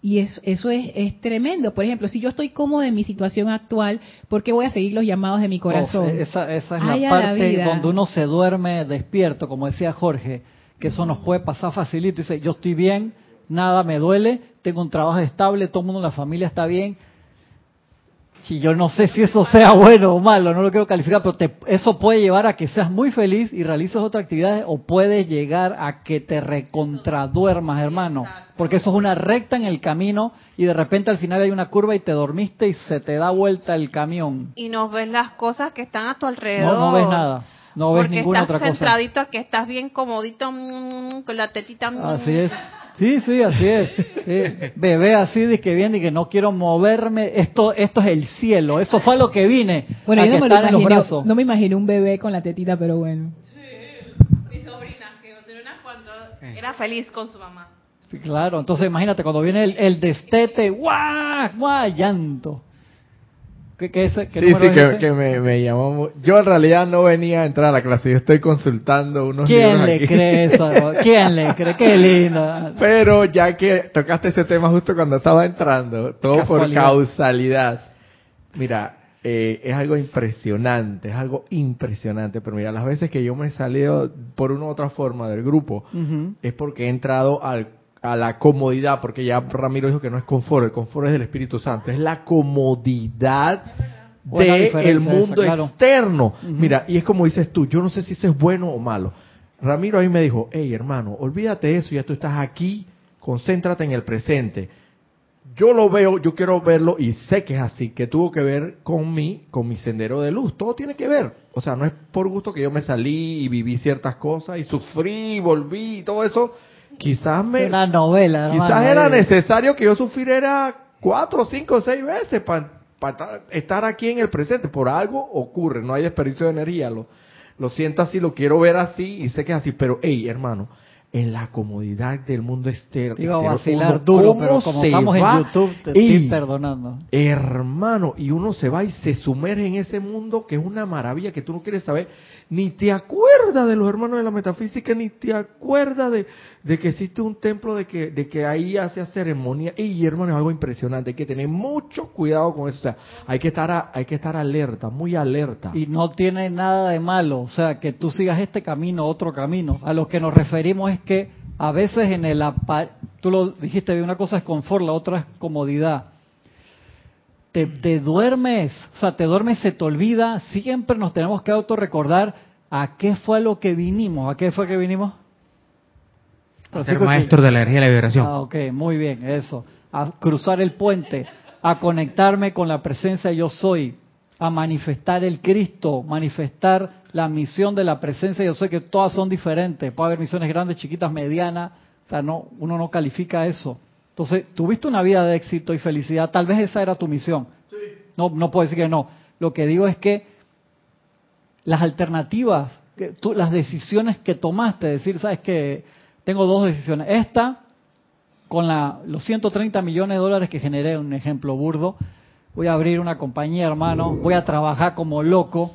Y eso, eso es, es tremendo. Por ejemplo, si yo estoy cómodo en mi situación actual, ¿por qué voy a seguir los llamados de mi corazón? Esa, esa es Ay, la parte donde uno se duerme despierto, como decía Jorge, que eso nos puede pasar facilito. Dice, yo estoy bien, nada me duele, tengo un trabajo estable, todo el mundo en la familia está bien. Si yo no sé si eso sea bueno o malo, no lo quiero calificar, pero te- eso puede llevar a que seas muy feliz y realices otras actividades o puede llegar a que te recontraduermas, hermano. Porque eso es una recta en el camino y de repente al final hay una curva y te dormiste y se te da vuelta el camión. Y no ves las cosas que están a tu alrededor. No, no ves nada. No ves Porque ninguna estás otra cosa. centradito aquí, estás bien comodito mm, con la tetita. mm. Así es. Sí, sí, así es. Sí. Bebé así de que viene y que no quiero moverme. Esto, esto es el cielo. Eso fue lo que vine. Bueno, a yo que no me, los imaginé, brazos. no me imaginé un bebé con la tetita, pero bueno. Mi sobrina, que sobrina cuando Eh. era feliz con su mamá. Sí, claro. Entonces imagínate cuando viene el, el destete, ¡guau! ¡guau! Llanto. ¿Qué, qué, Sí, sí, es que, ese? que me, me llamó. Yo en realidad no venía a entrar a la clase, yo estoy consultando unos ¿Quién libros le aquí. cree eso? ¿Quién le cree? Qué lindo. Pero ya que tocaste ese tema justo cuando estaba entrando, todo por causalidad. Mira, eh, es algo impresionante, es algo impresionante. Pero mira, las veces que yo me he salido por una u otra forma del grupo, es porque he entrado al, a la comodidad, porque ya Ramiro dijo que no es confort, el confort es del Espíritu Santo, es la comodidad del esa, mundo claro. externo. Mira, y es como dices tú, yo no sé si eso es bueno o malo. Ramiro ahí me dijo, hey hermano, olvídate de eso, ya tú estás aquí, concéntrate en el presente. Yo lo veo, yo quiero verlo y sé que es así, que tuvo que ver con mi, con mi sendero de luz, todo tiene que ver. O sea, no es por gusto que yo me salí y viví ciertas cosas y sufrí y volví y todo eso. Quizás me, Una novela, hermano. quizás era necesario que yo sufriera cuatro, cinco, seis veces para para estar aquí en el presente. Por algo ocurre, no hay desperdicio de energía. Lo, lo siento así, lo quiero ver así y sé que es así. Pero, hey, hermano, en la comodidad del mundo externo. Iba a vacilar duro, pero como estamos en YouTube, te estoy perdonando. Hermano, y uno se va y se sumerge en ese mundo que es una maravilla que tú no quieres saber ni te acuerdas de los hermanos de la metafísica, ni te acuerdas de, de que existe un templo, de que, de que ahí hace ceremonia. Y hermano, es algo impresionante, hay que tener mucho cuidado con eso. O sea, hay que estar, hay que estar alerta, muy alerta. Y no tiene nada de malo, o sea, que tú sigas este camino, otro camino. A lo que nos referimos es que a veces en el, tú lo dijiste, una cosa es confort, la otra es comodidad te, duermes, o sea, te duermes, se te olvida, siempre nos tenemos que autorrecordar a qué fue lo que vinimos, a qué fue que vinimos. A ser maestro de la energía y la vibración. Ah, ok, muy bien, eso. A cruzar el puente, a conectarme con la presencia yo soy, a manifestar el Cristo, manifestar la misión de la presencia yo soy, que todas son diferentes. Puede haber misiones grandes, chiquitas, medianas, o sea, no, uno no califica eso. Entonces, tuviste una vida de éxito y felicidad, tal vez esa era tu misión. No, no puedo decir que no. Lo que digo es que las alternativas, que tú, las decisiones que tomaste, decir, sabes que tengo dos decisiones. Esta, con la, los 130 millones de dólares que generé, un ejemplo burdo, voy a abrir una compañía, hermano, voy a trabajar como loco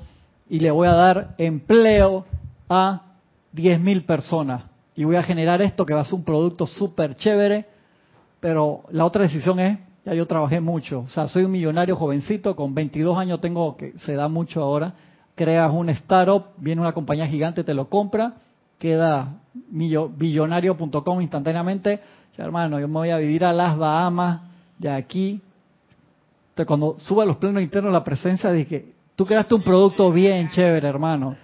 y le voy a dar empleo a 10 mil personas. Y voy a generar esto que va a ser un producto súper chévere pero la otra decisión es, ya yo trabajé mucho, o sea, soy un millonario jovencito, con 22 años tengo, que se da mucho ahora, creas un startup, viene una compañía gigante, te lo compra, queda billonario.com instantáneamente, ya, hermano, yo me voy a vivir a las Bahamas, de aquí, Entonces, cuando suba a los planos internos la presencia de que tú creaste un producto bien chévere, hermano,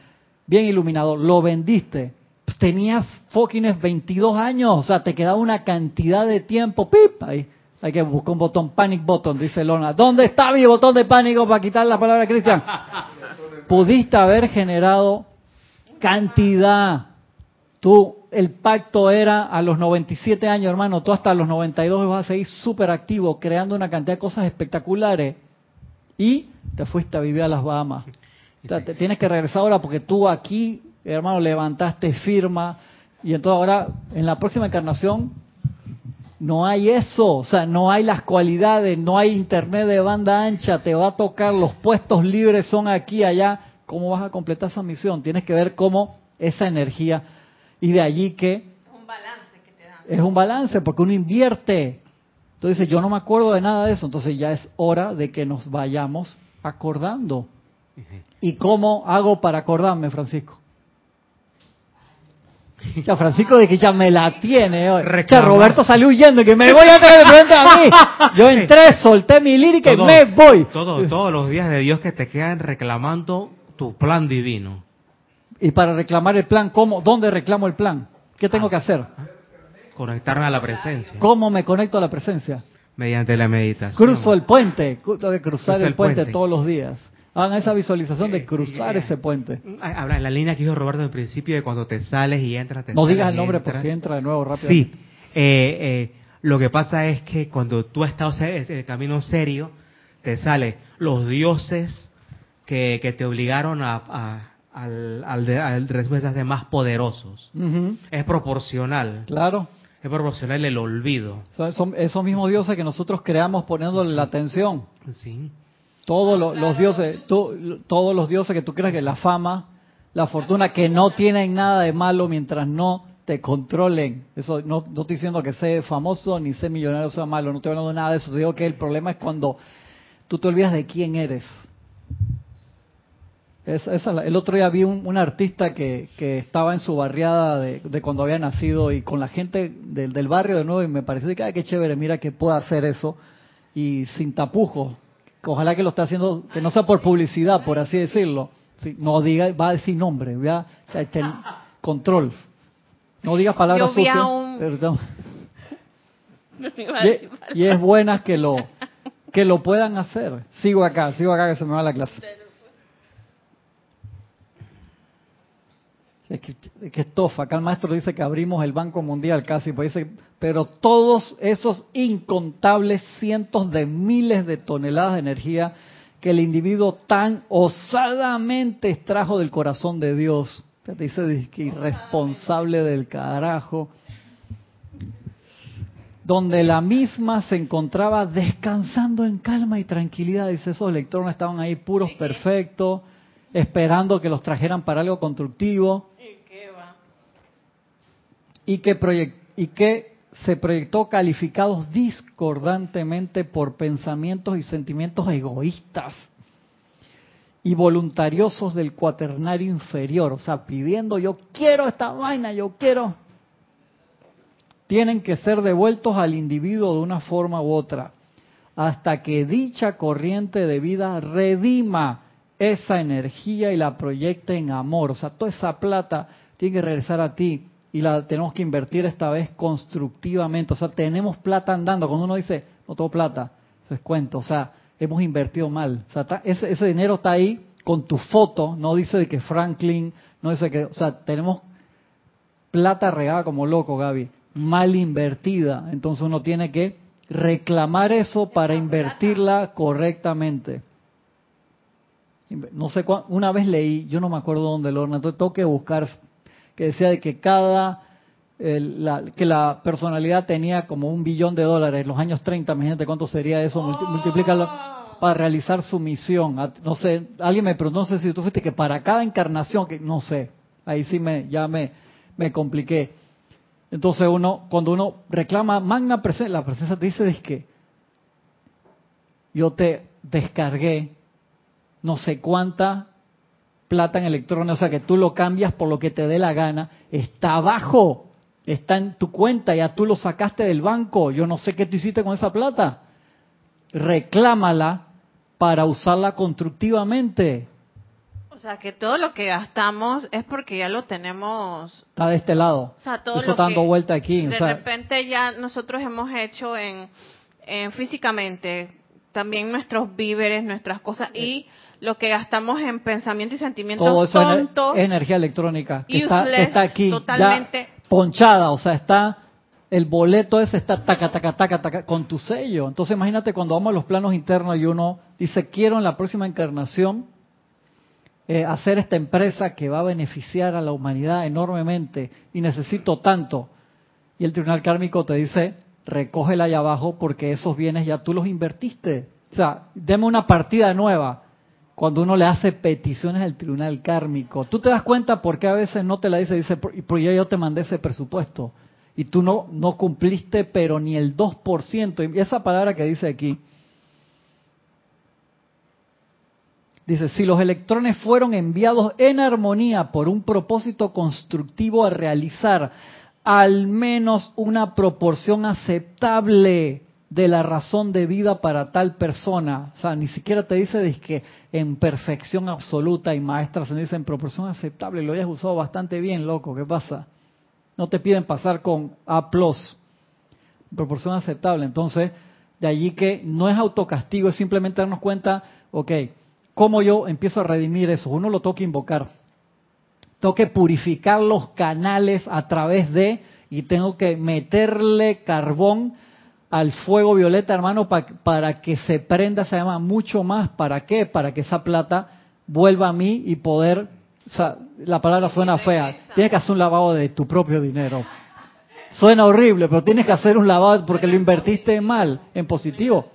bien iluminado, lo vendiste, pues tenías fucking 22 años, o sea, te quedaba una cantidad de tiempo, pip, ahí. Hay que buscar un botón, panic button, dice Lona. ¿Dónde está mi botón de pánico para quitar la palabra Cristian? Pudiste haber generado cantidad. Tú, el pacto era a los 97 años, hermano, tú hasta los 92 vas a seguir súper activo, creando una cantidad de cosas espectaculares. Y te fuiste a vivir a las Bahamas. O sea, te tienes que regresar ahora porque tú aquí hermano, levantaste firma, y entonces ahora, en la próxima encarnación, no hay eso, o sea, no hay las cualidades, no hay internet de banda ancha, te va a tocar, los puestos libres son aquí, allá, ¿cómo vas a completar esa misión? Tienes que ver cómo esa energía, y de allí que... Un balance que te dan. Es un balance, porque uno invierte. Entonces, yo no me acuerdo de nada de eso, entonces ya es hora de que nos vayamos acordando. ¿Y cómo hago para acordarme, Francisco? Ya Francisco de que ya me la tiene hoy. Ya Roberto salió huyendo y que me voy a traer frente a mí. Yo entré, solté mi lírica y me voy. todos los días de Dios que te quedan reclamando tu plan divino. Y para reclamar el plan, ¿cómo? ¿Dónde reclamo el plan? ¿Qué tengo que hacer? Conectarme a la presencia. ¿Cómo me conecto a la presencia? Mediante la meditación. Cruzo el puente, tengo que cruzar el, puente todos los días. Hagan esa visualización de cruzar ese puente. Habla en la línea que dijo Roberto en principio de cuando te sales y entras. Te no digas el nombre por si entra de nuevo rápido. Sí. Eh, eh, lo que pasa es que cuando tú estás en el camino serio, te sale los dioses que, que te obligaron a, al, al, respuestas de más poderosos. Es proporcional. Claro. Es proporcional el olvido. Son, esos mismos dioses que nosotros creamos poniéndole la atención. Sí. Todos los, dioses, todos los dioses que tú creas que la fama, la fortuna, que no tienen nada de malo mientras no te controlen. Eso no, no estoy diciendo que sea famoso ni ser millonario sea malo, no estoy hablando de nada de eso. Te digo que el problema es cuando tú te olvidas de quién eres. el otro día vi un, artista que, que, estaba en su barriada de, cuando había nacido y con la gente del, del barrio de nuevo y me pareció que, ay, qué chévere, mira que pueda hacer eso y sin tapujos ojalá que lo esté haciendo, que no sea por publicidad, por así decirlo. no diga, va a decir nombre, ¿ya? control. No diga palabras sucias. Perdón. y, es buena que lo que lo puedan hacer. Sigo acá, sigo acá que se me va la clase. Es que, es que estofa. Acá el maestro dice que abrimos el Banco Mundial casi, pues dice, pero todos esos incontables cientos de miles de toneladas de energía que el individuo tan osadamente extrajo del corazón de Dios. Te dice que irresponsable del carajo. Donde la misma se encontraba descansando en calma y tranquilidad. Dice, esos electrones estaban ahí puros, perfectos, esperando que los trajeran para algo constructivo. Y que, se proyectó calificados discordantemente por pensamientos y sentimientos egoístas y voluntariosos del cuaternario inferior, o sea, pidiendo yo quiero esta vaina, yo quiero, tienen que ser devueltos al individuo de una forma u otra, hasta que dicha corriente de vida redima esa energía y la proyecte en amor, o sea, toda esa plata tiene que regresar a ti y la tenemos que invertir esta vez constructivamente. O sea, tenemos plata andando. Cuando uno dice, no tengo plata, eso es cuento. O sea, hemos invertido mal. O sea, ese, ese, dinero está ahí con tu foto. No dice de que Franklin, no dice que, o sea, tenemos plata regada como loco, Gaby. Mal invertida. Entonces uno tiene que reclamar eso para invertirla correctamente. No sé, una vez leí, yo no me acuerdo dónde lo, entonces tengo que buscar que decía de que cada que la personalidad tenía como un billón de dólares en los años 30, imagínate cuánto sería eso, multiplícalo para realizar su misión. No sé, alguien me preguntó, no sé si tú fuiste que para cada encarnación, que no sé, ahí sí me, ya me, me compliqué. Entonces uno, cuando uno reclama magna presencia, la presencia te dice es que yo te descargué no sé cuánta plata en electrones, o sea que tú lo cambias por lo que te dé la gana, está abajo, está en tu cuenta, ya tú lo sacaste del banco, yo no sé qué tú hiciste con esa plata. Reclámala para usarla constructivamente. O sea, que todo lo que gastamos es porque ya lo tenemos. Está de este lado. O sea, todo Eso está dando vuelta aquí. De repente ya nosotros hemos hecho en, en, físicamente también nuestros víveres, nuestras cosas y lo que gastamos en pensamiento y sentimientos Todo eso tontos, es energía electrónica que está, aquí ya ponchada, o sea, está el boleto ese está taca, taca, taca, taca, con tu sello. Entonces imagínate cuando vamos a los planos internos y uno dice, quiero en la próxima encarnación eh, hacer esta empresa que va a beneficiar a la humanidad enormemente y necesito tanto. Y el tribunal kármico te dice, recógela allá abajo porque esos bienes ya tú los invertiste. O sea, deme una partida nueva cuando uno le hace peticiones al tribunal kármico. Tú te das cuenta por qué a veces no te la dice, dice, porque yo, yo te mandé ese presupuesto y tú no, no cumpliste pero ni el 2%. Y esa palabra que dice aquí, dice, si los electrones fueron enviados en armonía por un propósito constructivo a realizar al menos una proporción aceptable de la razón de vida para tal persona. O sea, ni siquiera te dice que en perfección absoluta y maestra se dice en proporción aceptable. Lo hayas usado bastante bien, loco. ¿Qué pasa? No te piden pasar con A+, proporción aceptable. Entonces, de allí que no es autocastigo, es simplemente darnos cuenta, ok, ¿cómo yo empiezo a redimir eso? Uno lo toca invocar. Tengo que purificar los canales a través de, y tengo que meterle carbón al fuego violeta, hermano, para que se prenda se llama mucho más. ¿Para qué? Para que esa plata vuelva a mí y poder, o sea, la palabra suena fea, tienes que hacer un lavado de tu propio dinero. Suena horrible, pero tienes que hacer un lavado porque lo invertiste mal, en positivo.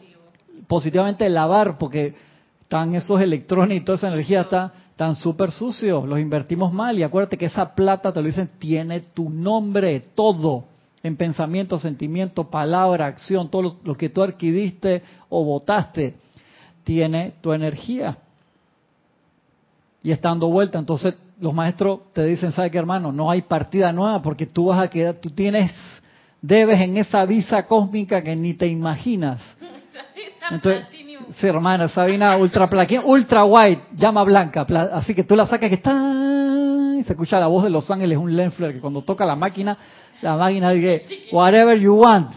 Positivamente lavar, porque están esos electrones y toda esa energía está tan súper sucios, los invertimos mal y acuérdate que esa plata, te lo dicen, tiene tu nombre, todo en pensamiento, sentimiento, palabra, acción, todo lo, que tú adquiriste o votaste, tiene tu energía. Y estando vuelta, entonces los maestros te dicen, ¿sabes qué hermano? No hay partida nueva porque tú vas a quedar, tú tienes, debes en esa visa cósmica que ni te imaginas. Entonces, sí, hermana, Sabina, ultra plaquín, ultra white, llama blanca, así que tú la sacas que está, y se escucha la voz de Los Ángeles, un Lenfler que cuando toca la máquina la máquina dice, whatever you want.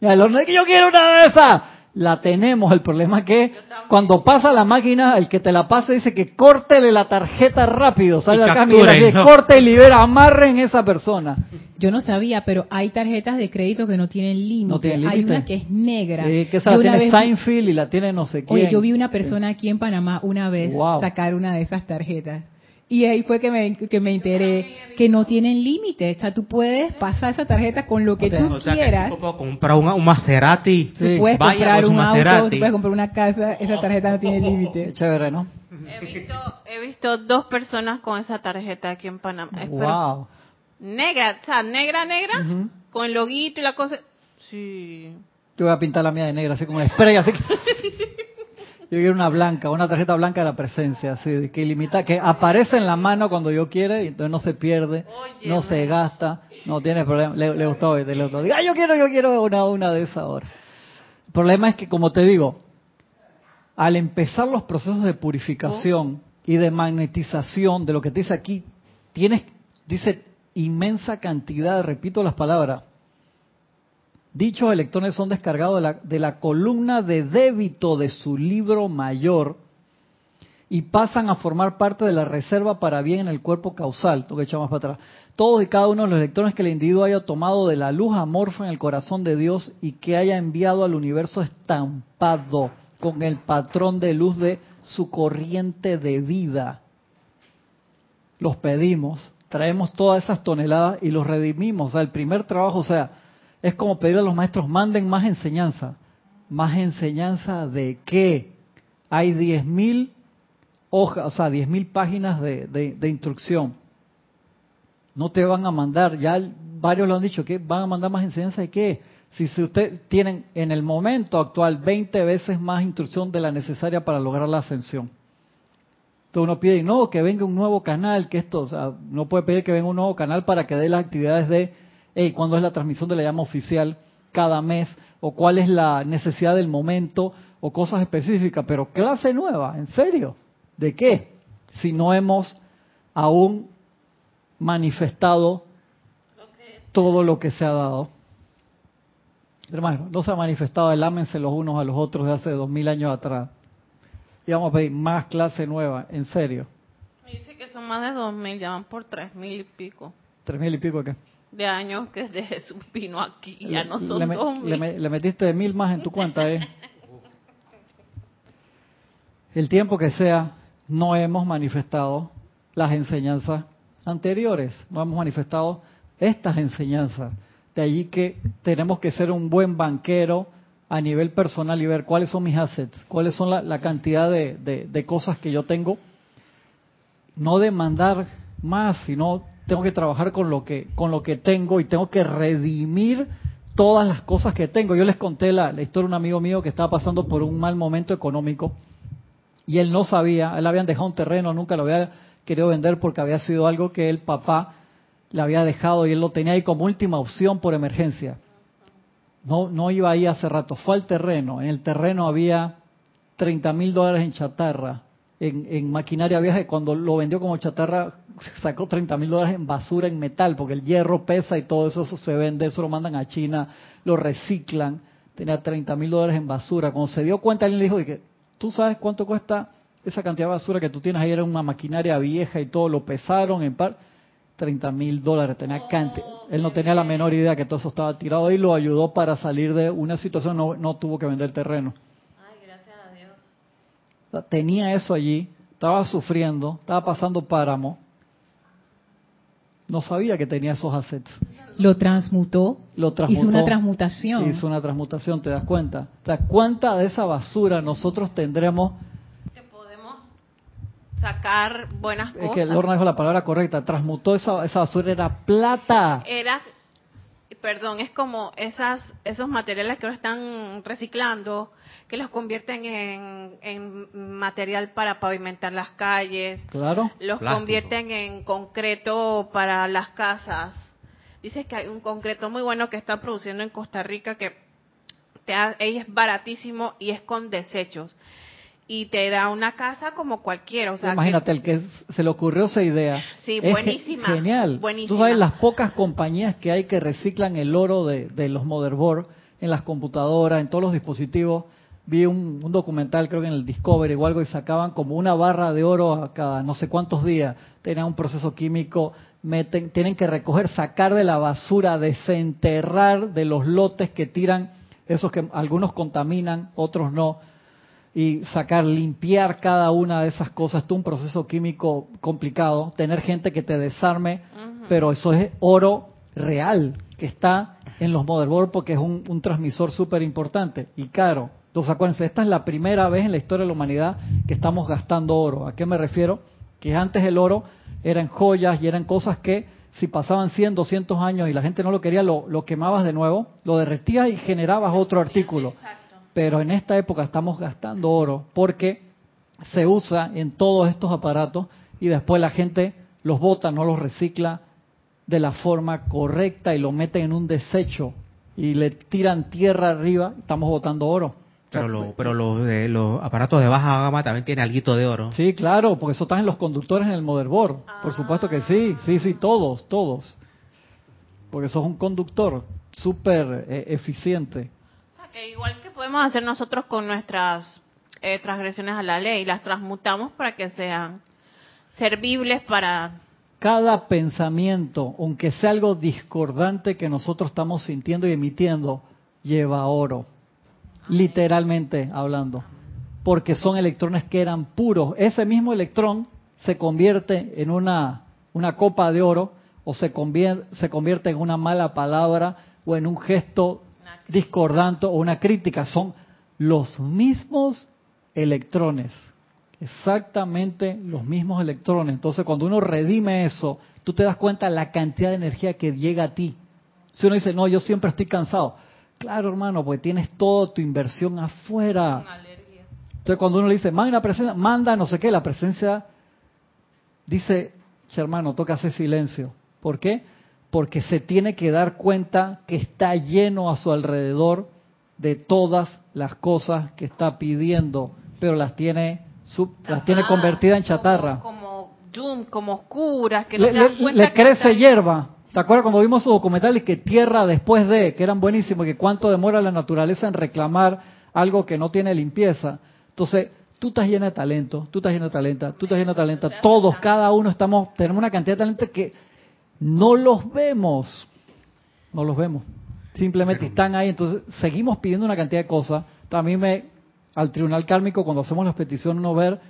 Y el horno que yo quiero una de esas. La tenemos, el problema es que cuando pasa la máquina, el que te la pase dice que córtele la tarjeta rápido, sale acá, Miguel, ¿no? corte y libera, amarren esa persona. Yo no sabía, pero hay tarjetas de crédito que no tienen límite. No tienen límite. Hay una que es negra. que esa la tiene Seinfeld y la tiene no sé quién. Oye, yo vi una persona aquí en Panamá una vez sacar una de esas tarjetas. Y ahí fue que me, que me enteré que no tienen límite. O sea, tú puedes pasar esa tarjeta con lo que tú quieras. tú puedes comprar un, Maserati. Tú puedes comprar un, auto, tú puedes comprar una casa. Esa tarjeta no tiene límite. Chévere, ¿no? He visto, he visto dos personas con esa tarjeta aquí en Panamá. Wow. Negra, o sea, negra, negra, con el loguito y la cosa. Sí. Yo voy a pintar la mía de negra, así como spray, así que... Yo quiero una blanca, una tarjeta blanca de la presencia, así, que limita, que aparece en la mano cuando yo quiera y entonces no se pierde, no se gasta, no tiene problema. Le, gustó, le gustó. Diga, yo quiero, yo quiero una, una de esas ahora. El problema es que, como te digo, al empezar los procesos de purificación y de magnetización de lo que te dice aquí, tienes, dice, inmensa cantidad, repito las palabras, Dichos electrones son descargados de la, columna de débito de su libro mayor y pasan a formar parte de la reserva para bien en el cuerpo causal. Tengo que para atrás. Todos y cada uno de los electrones que el individuo haya tomado de la luz amorfa en el corazón de Dios y que haya enviado al universo estampado con el patrón de luz de su corriente de vida. Los pedimos, traemos todas esas toneladas y los redimimos. O sea, el primer trabajo, o sea, es como pedir a los maestros, manden más enseñanza. ¿Más enseñanza de qué? Hay 10.000 hojas, o sea, 10.000 páginas de, de, instrucción. No te van a mandar, ya varios lo han dicho, que van a mandar más enseñanza de qué? Si, si ustedes tienen en el momento actual 20 veces más instrucción de la necesaria para lograr la ascensión. Entonces uno pide, no, que venga un nuevo canal, que esto, o sea, no puede pedir que venga un nuevo canal para que dé las actividades de hey, ¿cuándo es la transmisión de la llama oficial cada mes? ¿O cuál es la necesidad del momento? O cosas específicas. Pero clase nueva, ¿en serio? ¿De qué? Si no hemos aún manifestado todo lo que se ha dado. Hermano, no se ha manifestado el ámense los unos a los otros de hace dos mil años atrás. Y vamos a pedir más clase nueva, en serio. Me dice que son más de dos mil, ya van por tres mil y pico. ¿Tres mil y pico qué? De años que desde Jesús vino aquí, ya no son le. Le, metiste mil más en tu cuenta, ¿eh? El tiempo que sea, no hemos manifestado las enseñanzas anteriores, no hemos manifestado estas enseñanzas. De allí que tenemos que ser un buen banquero a nivel personal y ver cuáles son mis assets, cuáles son la, cantidad de, de cosas que yo tengo. No demandar más, sino tengo que trabajar con lo que con lo que tengo y tengo que redimir todas las cosas que tengo. Yo les conté la, historia de un amigo mío que estaba pasando por un mal momento económico y él no sabía, él habían dejado un terreno, nunca lo había querido vender porque había sido algo que el papá le había dejado y él lo tenía ahí como última opción por emergencia. No, no iba ahí hace rato, fue al terreno. En el terreno había 30 mil dólares en chatarra, en, maquinaria vieja, y cuando lo vendió como chatarra sacó 30 mil dólares en basura en metal, porque el hierro pesa y todo eso, se vende, eso lo mandan a China, lo reciclan. Tenía 30 mil dólares en basura. Cuando se dio cuenta, él le dijo que tú sabes cuánto cuesta esa cantidad de basura que tú tienes ahí, era una maquinaria vieja y todo, lo pesaron en par. 30 mil dólares, tenía Él no tenía la menor idea que todo eso estaba tirado y lo ayudó para salir de una situación, no, no tuvo que vender terreno. Ay, gracias a Dios. Tenía eso allí, estaba sufriendo, estaba pasando páramo, no sabía que tenía esos assets. Lo transmutó, lo transmutó, hizo una transmutación. Hizo una transmutación, ¿te das cuenta? ¿Te das cuenta de esa basura nosotros tendremos? Que podemos sacar buenas cosas. Es que Lorna dijo la palabra correcta, transmutó esa, esa basura, era plata. Era, perdón, es como esas esos materiales que lo están reciclando, que los convierten en, material para pavimentar las calles. Claro. Los convierten en concreto para las casas. Dices que hay un concreto muy bueno que está produciendo en Costa Rica que te es baratísimo y es con desechos. Y te da una casa como cualquiera. O sea, Imagínate, el que se le ocurrió esa idea. Sí, buenísima. Genial. Buenísima. Tú sabes las pocas compañías que hay que reciclan el oro de, de los motherboards en las computadoras, en todos los dispositivos vi un, documental, creo que en el Discovery o algo, y sacaban como una barra de oro a cada no sé cuántos días. Tenían un proceso químico, meten, tienen que recoger, sacar de la basura, desenterrar de los lotes que tiran, esos que algunos contaminan, otros no, y sacar, limpiar cada una de esas cosas. Es un proceso químico complicado. Tener gente que te desarme, pero eso es oro real que está en los motherboards porque es un, un transmisor súper importante y caro. Entonces, acuérdense, esta es la primera vez en la historia de la humanidad que estamos gastando oro. ¿A qué me refiero? Que antes el oro eran joyas y eran cosas que si pasaban 100, 200 años y la gente no lo quería, lo, lo quemabas de nuevo, lo derretías y generabas otro artículo. Pero en esta época estamos gastando oro porque se usa en todos estos aparatos y después la gente los bota, no los recicla de la forma correcta y lo meten en un desecho y le tiran tierra arriba, estamos botando oro. Pero, pero los, los aparatos de baja gama también tienen algo de oro. Sí, claro, porque eso está en los conductores en el motherboard. Por supuesto que sí, sí, sí, todos, todos. Porque eso es un conductor súper eh, eficiente. Igual que podemos hacer nosotros con nuestras eh, transgresiones a la ley, las transmutamos para que sean servibles para... Cada pensamiento, aunque sea algo discordante que nosotros estamos sintiendo y emitiendo, lleva oro literalmente hablando, porque son electrones que eran puros. Ese mismo electrón se convierte en una, una copa de oro o se convierte, se convierte en una mala palabra o en un gesto discordante o una crítica. Son los mismos electrones, exactamente los mismos electrones. Entonces, cuando uno redime eso, tú te das cuenta la cantidad de energía que llega a ti. Si uno dice, no, yo siempre estoy cansado, Claro, hermano, porque tienes toda tu inversión afuera. Entonces, cuando uno le dice, manda, presencia, manda no sé qué, la presencia dice, hermano, toca hacer silencio. ¿Por qué? Porque se tiene que dar cuenta que está lleno a su alrededor de todas las cosas que está pidiendo, pero las tiene las tiene convertidas en chatarra. Como, como, como oscuras, que no le, le crece hierba. ¿Te acuerdas cuando vimos esos documentales que Tierra después de, que eran buenísimos, que cuánto demora la naturaleza en reclamar algo que no tiene limpieza? Entonces, tú estás llena de talento, tú estás llena de talento, tú estás llena de talento, todos, cada uno estamos, tenemos una cantidad de talento que no los vemos, no los vemos, simplemente están ahí, entonces seguimos pidiendo una cantidad de cosas. También me, al tribunal kármico, cuando hacemos las peticiones, no ver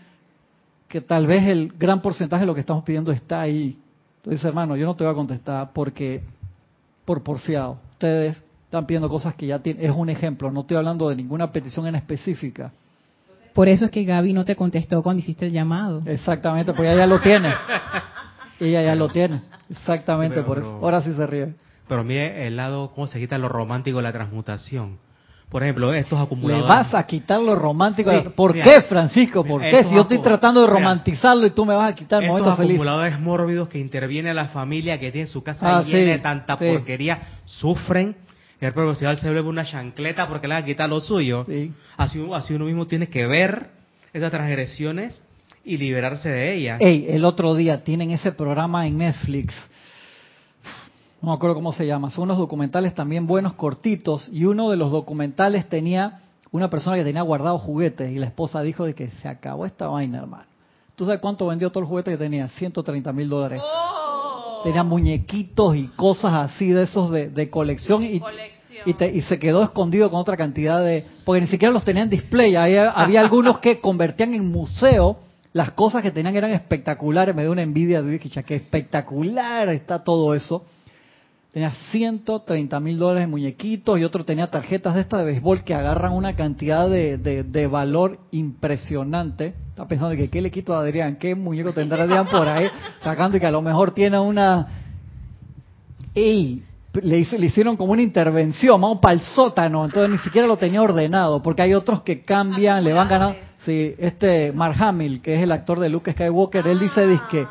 que tal vez el gran porcentaje de lo que estamos pidiendo está ahí, dice, hermano, yo no te voy a contestar porque, por porfiado, ustedes están pidiendo cosas que ya tienen, es un ejemplo, no estoy hablando de ninguna petición en específica. Por eso es que Gaby no te contestó cuando hiciste el llamado. Exactamente, pues ella ya lo tiene. ella ya lo tiene. Exactamente, por eso. Ahora sí se ríe. Pero mire el lado, cómo se quita lo romántico de la transmutación. Por ejemplo, estos acumuladores. Le vas a quitar lo romántico. ¿Por qué, Francisco? ¿Por qué? Si yo estoy tratando de romantizarlo y tú me vas a quitar el momento feliz. Estos acumuladores mórbidos que interviene la familia que tiene su casa ah, llena de tanta porquería, sufren. El profesional se vuelve una chancleta porque le va a quitar lo suyo. Así, así uno mismo tiene que ver esas transgresiones y liberarse de ellas. Ey, el otro día tienen ese programa en Netflix no me acuerdo cómo se llama, son unos documentales también buenos, cortitos, y uno de los documentales tenía una persona que tenía guardado juguetes y la esposa dijo de que se acabó esta vaina, hermano. ¿Tú sabes cuánto vendió todo el juguete que tenía? 130 mil dólares. ¡Oh! Tenía muñequitos y cosas así de esos de, colección y, y, se quedó escondido con otra cantidad de... Porque ni siquiera los tenían en display. Había, había algunos que convertían en museo las cosas que tenían eran espectaculares. Me dio una envidia de que espectacular está todo eso tenía 130 mil dólares en muñequitos y otro tenía tarjetas de esta de béisbol que agarran una cantidad de, de, valor impresionante. Está pensando que qué le quito a Adrián, qué muñeco tendrá Adrián por ahí, sacando y que a lo mejor tiene una... ¡Ey! Le, le hicieron como una intervención, vamos para el sótano, entonces ni siquiera lo tenía ordenado, porque hay otros que cambian, le van ganando. Sí, este Mark Hamill, que es el actor de Luke Skywalker, él dice, dice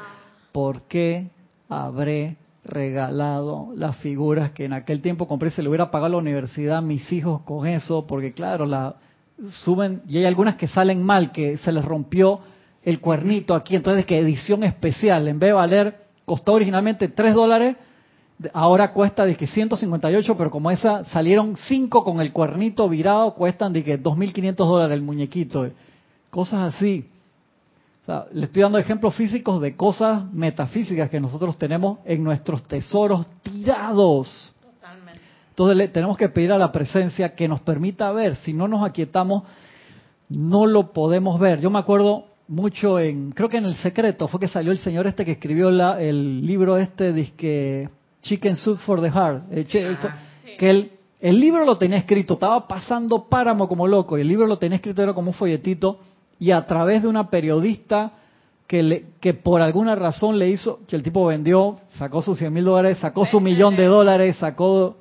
¿por qué habré regalado las figuras que en aquel tiempo compré, se le hubiera pagado a la universidad a mis hijos con eso, porque claro, la suben y hay algunas que salen mal, que se les rompió el cuernito aquí, entonces que edición especial, en vez de valer, costó originalmente 3 dólares ahora cuesta de que 158, pero como esa salieron 5 con el cuernito virado, cuestan de que 2.500 dólares el muñequito. Cosas así. le estoy dando ejemplos físicos de cosas metafísicas que nosotros tenemos en nuestros tesoros tirados. Totalmente. Entonces le, tenemos que pedir a la presencia que nos permita ver. Si no nos aquietamos, no lo podemos ver. Yo me acuerdo mucho en, creo que en El Secreto, fue que salió el señor este que escribió la, el libro este, disque Chicken Soup for the Heart, eh, que el, el libro lo tenía escrito, estaba pasando páramo como loco, y el libro lo tenía escrito, era como un folletito, y a través de una periodista que, le, que por alguna razón le hizo, que el tipo vendió, sacó sus 100 mil dólares, sacó su millón de dólares, sacó,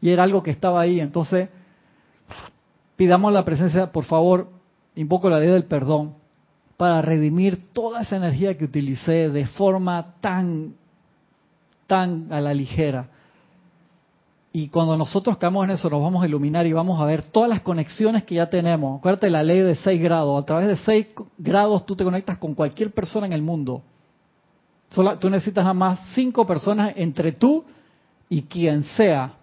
y era algo que estaba ahí, entonces pidamos la presencia, por favor, invoco la ley del perdón, para redimir toda esa energía que utilicé de forma tan tan a la ligera. Y cuando nosotros caemos en eso, nos vamos a iluminar y vamos a ver todas las conexiones que ya tenemos. Acuérdate la ley de 6 grados. A través de 6 grados tú te conectas con cualquier persona en el mundo. Solo, tú necesitas a más 5 personas entre tú y quien sea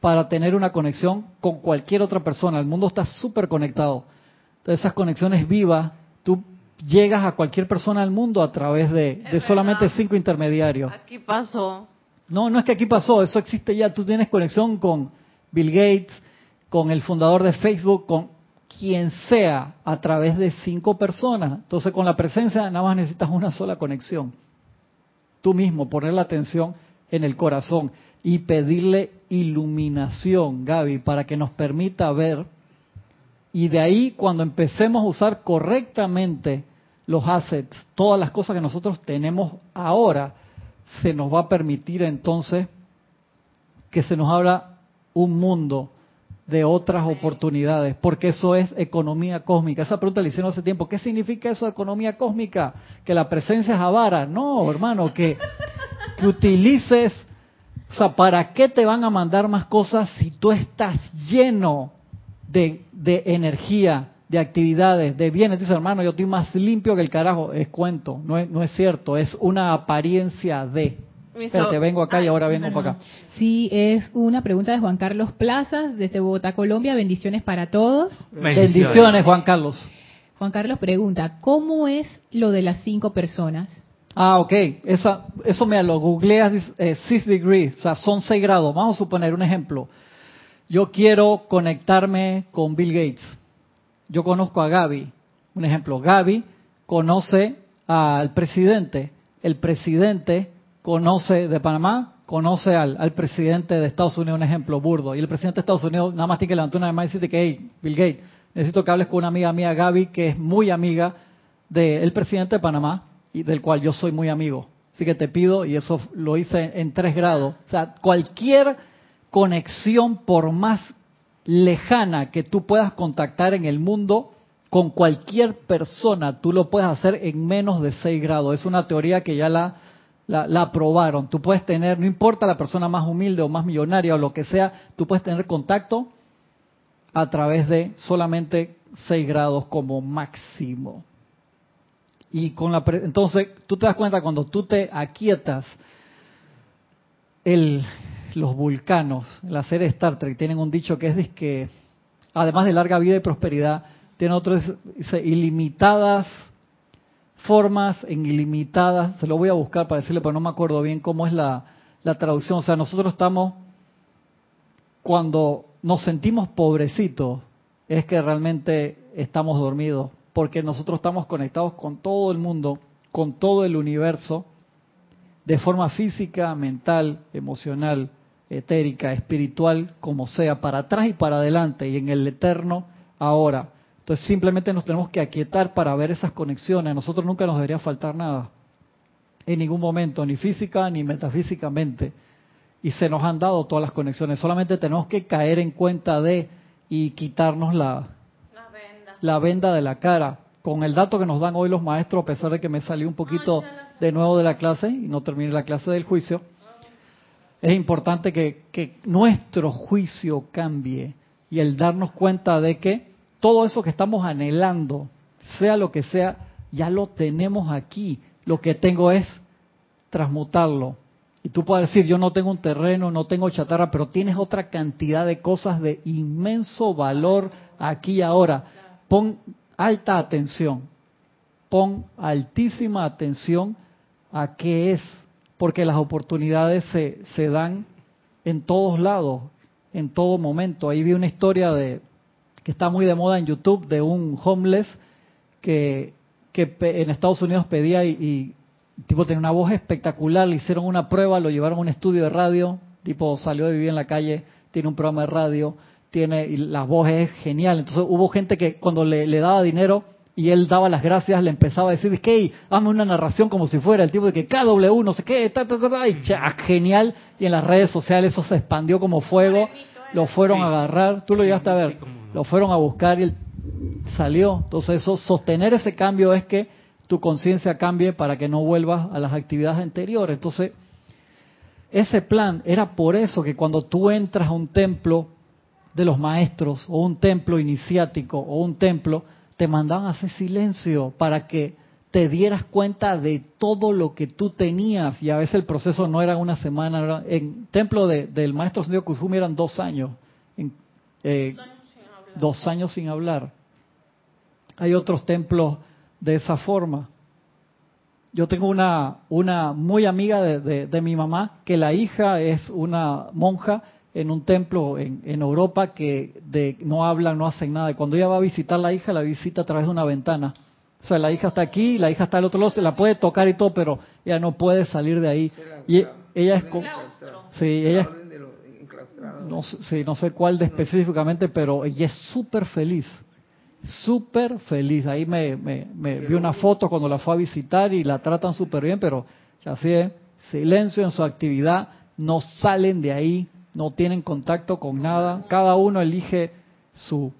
para tener una conexión con cualquier otra persona. El mundo está súper conectado. Entonces esas conexiones vivas, tú llegas a cualquier persona del mundo a través de, solamente cinco intermediarios. Aquí pasó. No, no es que aquí pasó, eso existe ya. Tú tienes conexión con Bill Gates, con el fundador de Facebook, con quien sea, a través de cinco personas. Entonces, con la presencia nada más necesitas una sola conexión. Tú mismo, poner la atención en el corazón y pedirle iluminación, Gaby, para que nos permita ver. Y de ahí, cuando empecemos a usar correctamente los assets, todas las cosas que nosotros tenemos ahora, se nos va a permitir entonces que se nos abra un mundo de otras oportunidades, porque eso es economía cósmica. Esa pregunta le hicieron hace tiempo, ¿qué significa eso de economía cósmica? Que la presencia es avara. No, hermano, que, que utilices, o sea, ¿para qué te van a mandar más cosas si tú estás lleno de, de energía, de actividades, de bienes. Dice, hermano, yo estoy más limpio que el carajo. Es cuento, no es, no es cierto, es una apariencia de. Pero te vengo acá y ahora vengo para acá. Sí, es una pregunta de Juan Carlos Plazas, desde Bogotá, Colombia. Bendiciones para todos. Bendiciones, Juan Carlos. Juan Carlos pregunta, ¿cómo es lo de las cinco personas? Ah, ok. Esa, eso me lo googleas, eh, six degrees, o sea, son seis grados. Vamos a suponer un ejemplo. Yo quiero conectarme con Bill Gates yo conozco a Gaby, un ejemplo, Gaby conoce al presidente, el presidente conoce de Panamá, conoce al, presidente de Estados Unidos, un ejemplo burdo, y el presidente de Estados Unidos nada más tiene que levantar una mano y decirte que, hey, Bill Gates, necesito que hables con una amiga mía, Gaby, que es muy amiga del presidente de Panamá y del cual yo soy muy amigo. Así que te pido, y eso lo hice en tres grados, o sea, cualquier conexión, por más lejana que tú puedas contactar en el mundo con cualquier persona, tú lo puedes hacer en menos de 6 grados. Es una teoría que ya la, la, aprobaron. Tú puedes tener, no importa la persona más humilde o más millonaria o lo que sea, tú puedes tener contacto a través de solamente 6 grados como máximo. Y con la entonces tú te das cuenta cuando tú te aquietas el los vulcanos, la serie Star Trek, tienen un dicho que es que, además de larga vida y prosperidad, tienen otras ilimitadas formas en ilimitadas, se lo voy a buscar para decirle, pero no me acuerdo bien cómo es la, la traducción. O sea, nosotros estamos, cuando nos sentimos pobrecitos, es que realmente estamos dormidos, porque nosotros estamos conectados con todo el mundo, con todo el universo, de forma física, mental, emocional, etérica, espiritual, como sea, para atrás y para adelante, y en el eterno ahora. Entonces simplemente nos tenemos que aquietar para ver esas conexiones. A nosotros nunca nos debería faltar nada, en ningún momento, ni física ni metafísicamente. Y se nos han dado todas las conexiones. Solamente tenemos que caer en cuenta de y quitarnos la, la, venda. de la cara. Con el dato que nos dan hoy los maestros, a pesar de que me salí un poquito de nuevo de la clase y no terminé la clase del juicio, es importante que, nuestro juicio cambie y el darnos cuenta de que todo eso que estamos anhelando, sea lo que sea, ya lo tenemos aquí. Lo que tengo es transmutarlo Y tú puedes decir, yo no tengo un terreno, no tengo chatarra, pero tienes otra cantidad de cosas de inmenso valor aquí y ahora. Pon alta atención, pon altísima atención a qué es, porque las oportunidades se, se dan en todos lados, en todo momento. Ahí vi una historia de que está muy de moda en YouTube de un homeless que, que en Estados Unidos pedía y, tipo tenía una voz espectacular, le hicieron una prueba, lo llevaron a un estudio de radio, tipo salió de vivir en la calle, tiene un programa de radio, tiene y la voz es genial. Entonces hubo gente que cuando le, le daba dinero y él daba las gracias, le empezaba a decir, que hazme una narración como si fuera el tipo de que KW, no sé qué, ta, ta, ta, y genial. Y en las redes sociales eso se expandió como fuego, lo fueron a agarrar, tú lo llegaste a ver, lo fueron a buscar y él salió. Entonces eso, sostener ese cambio es que tu conciencia cambie para que no vuelvas a las actividades anteriores. Entonces, ese plan era por eso que cuando tú entras a un templo de los maestros o un templo iniciático o un templo, te mandaban a hacer silencio para que te dieras cuenta de todo lo que tú tenías y a veces el proceso no era una semana, en templo del maestro Sendio Kuzumi eran dos años, eh, dos años sin hablar. Hay otros templos de esa forma. Yo tengo una, una muy amiga de, de mi mamá que la hija es una monja en un templo en, Europa que de, no hablan, no hacen nada. Y cuando ella va a visitar a la hija, la visita a través de una ventana. O sea, la hija está aquí, la hija está al otro lado, se la puede tocar y todo, pero ella no puede salir de ahí. Y ella es... Sí, ella no, sí, no sé cuál de específicamente, pero ella es súper feliz. Súper feliz. Ahí me, me, me vi una foto cuando la fue a visitar y la tratan súper bien, pero así es, silencio en su actividad, no salen de ahí, no tienen contacto con nada, cada uno elige su,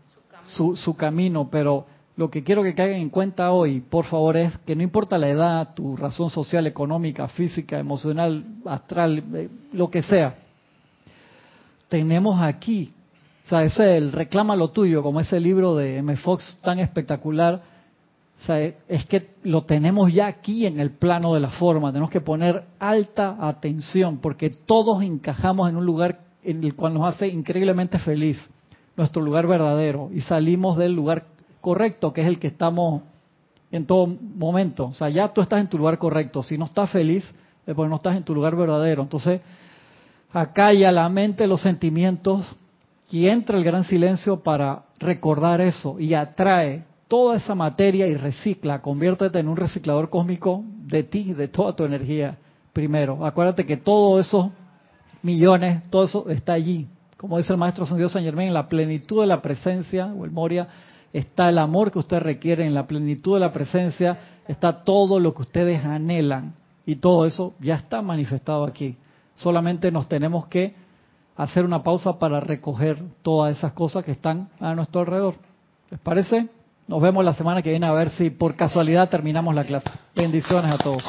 su, su, camino, pero lo que quiero que caigan en cuenta hoy, por favor, es que no importa la edad, tu razón social, económica, física, emocional, astral, eh, lo que sea, tenemos aquí, o sea, ese es el reclama lo tuyo, como ese libro de M. Fox tan espectacular, o sea, es que lo tenemos ya aquí en el plano de la forma. Tenemos que poner alta atención porque todos encajamos en un lugar en el cual nos hace increíblemente feliz, nuestro lugar verdadero, y salimos del lugar correcto, que es el que estamos en todo momento. O sea, ya tú estás en tu lugar correcto. Si no estás feliz, es porque no estás en tu lugar verdadero. Entonces, acalla la mente los sentimientos y entra el gran silencio para recordar eso y atrae toda esa materia y recicla, conviértete en un reciclador cósmico de ti, de toda tu energía primero. Acuérdate que todos esos millones, todo eso está allí. Como dice el maestro San San Germán, en la plenitud de la presencia, o el Moria, está el amor que usted requiere, en la plenitud de la presencia está todo lo que ustedes anhelan. Y todo eso ya está manifestado aquí. Solamente nos tenemos que hacer una pausa para recoger todas esas cosas que están a nuestro alrededor. ¿Les parece? Nos vemos la semana que viene a ver si por casualidad terminamos la clase. Bendiciones a todos.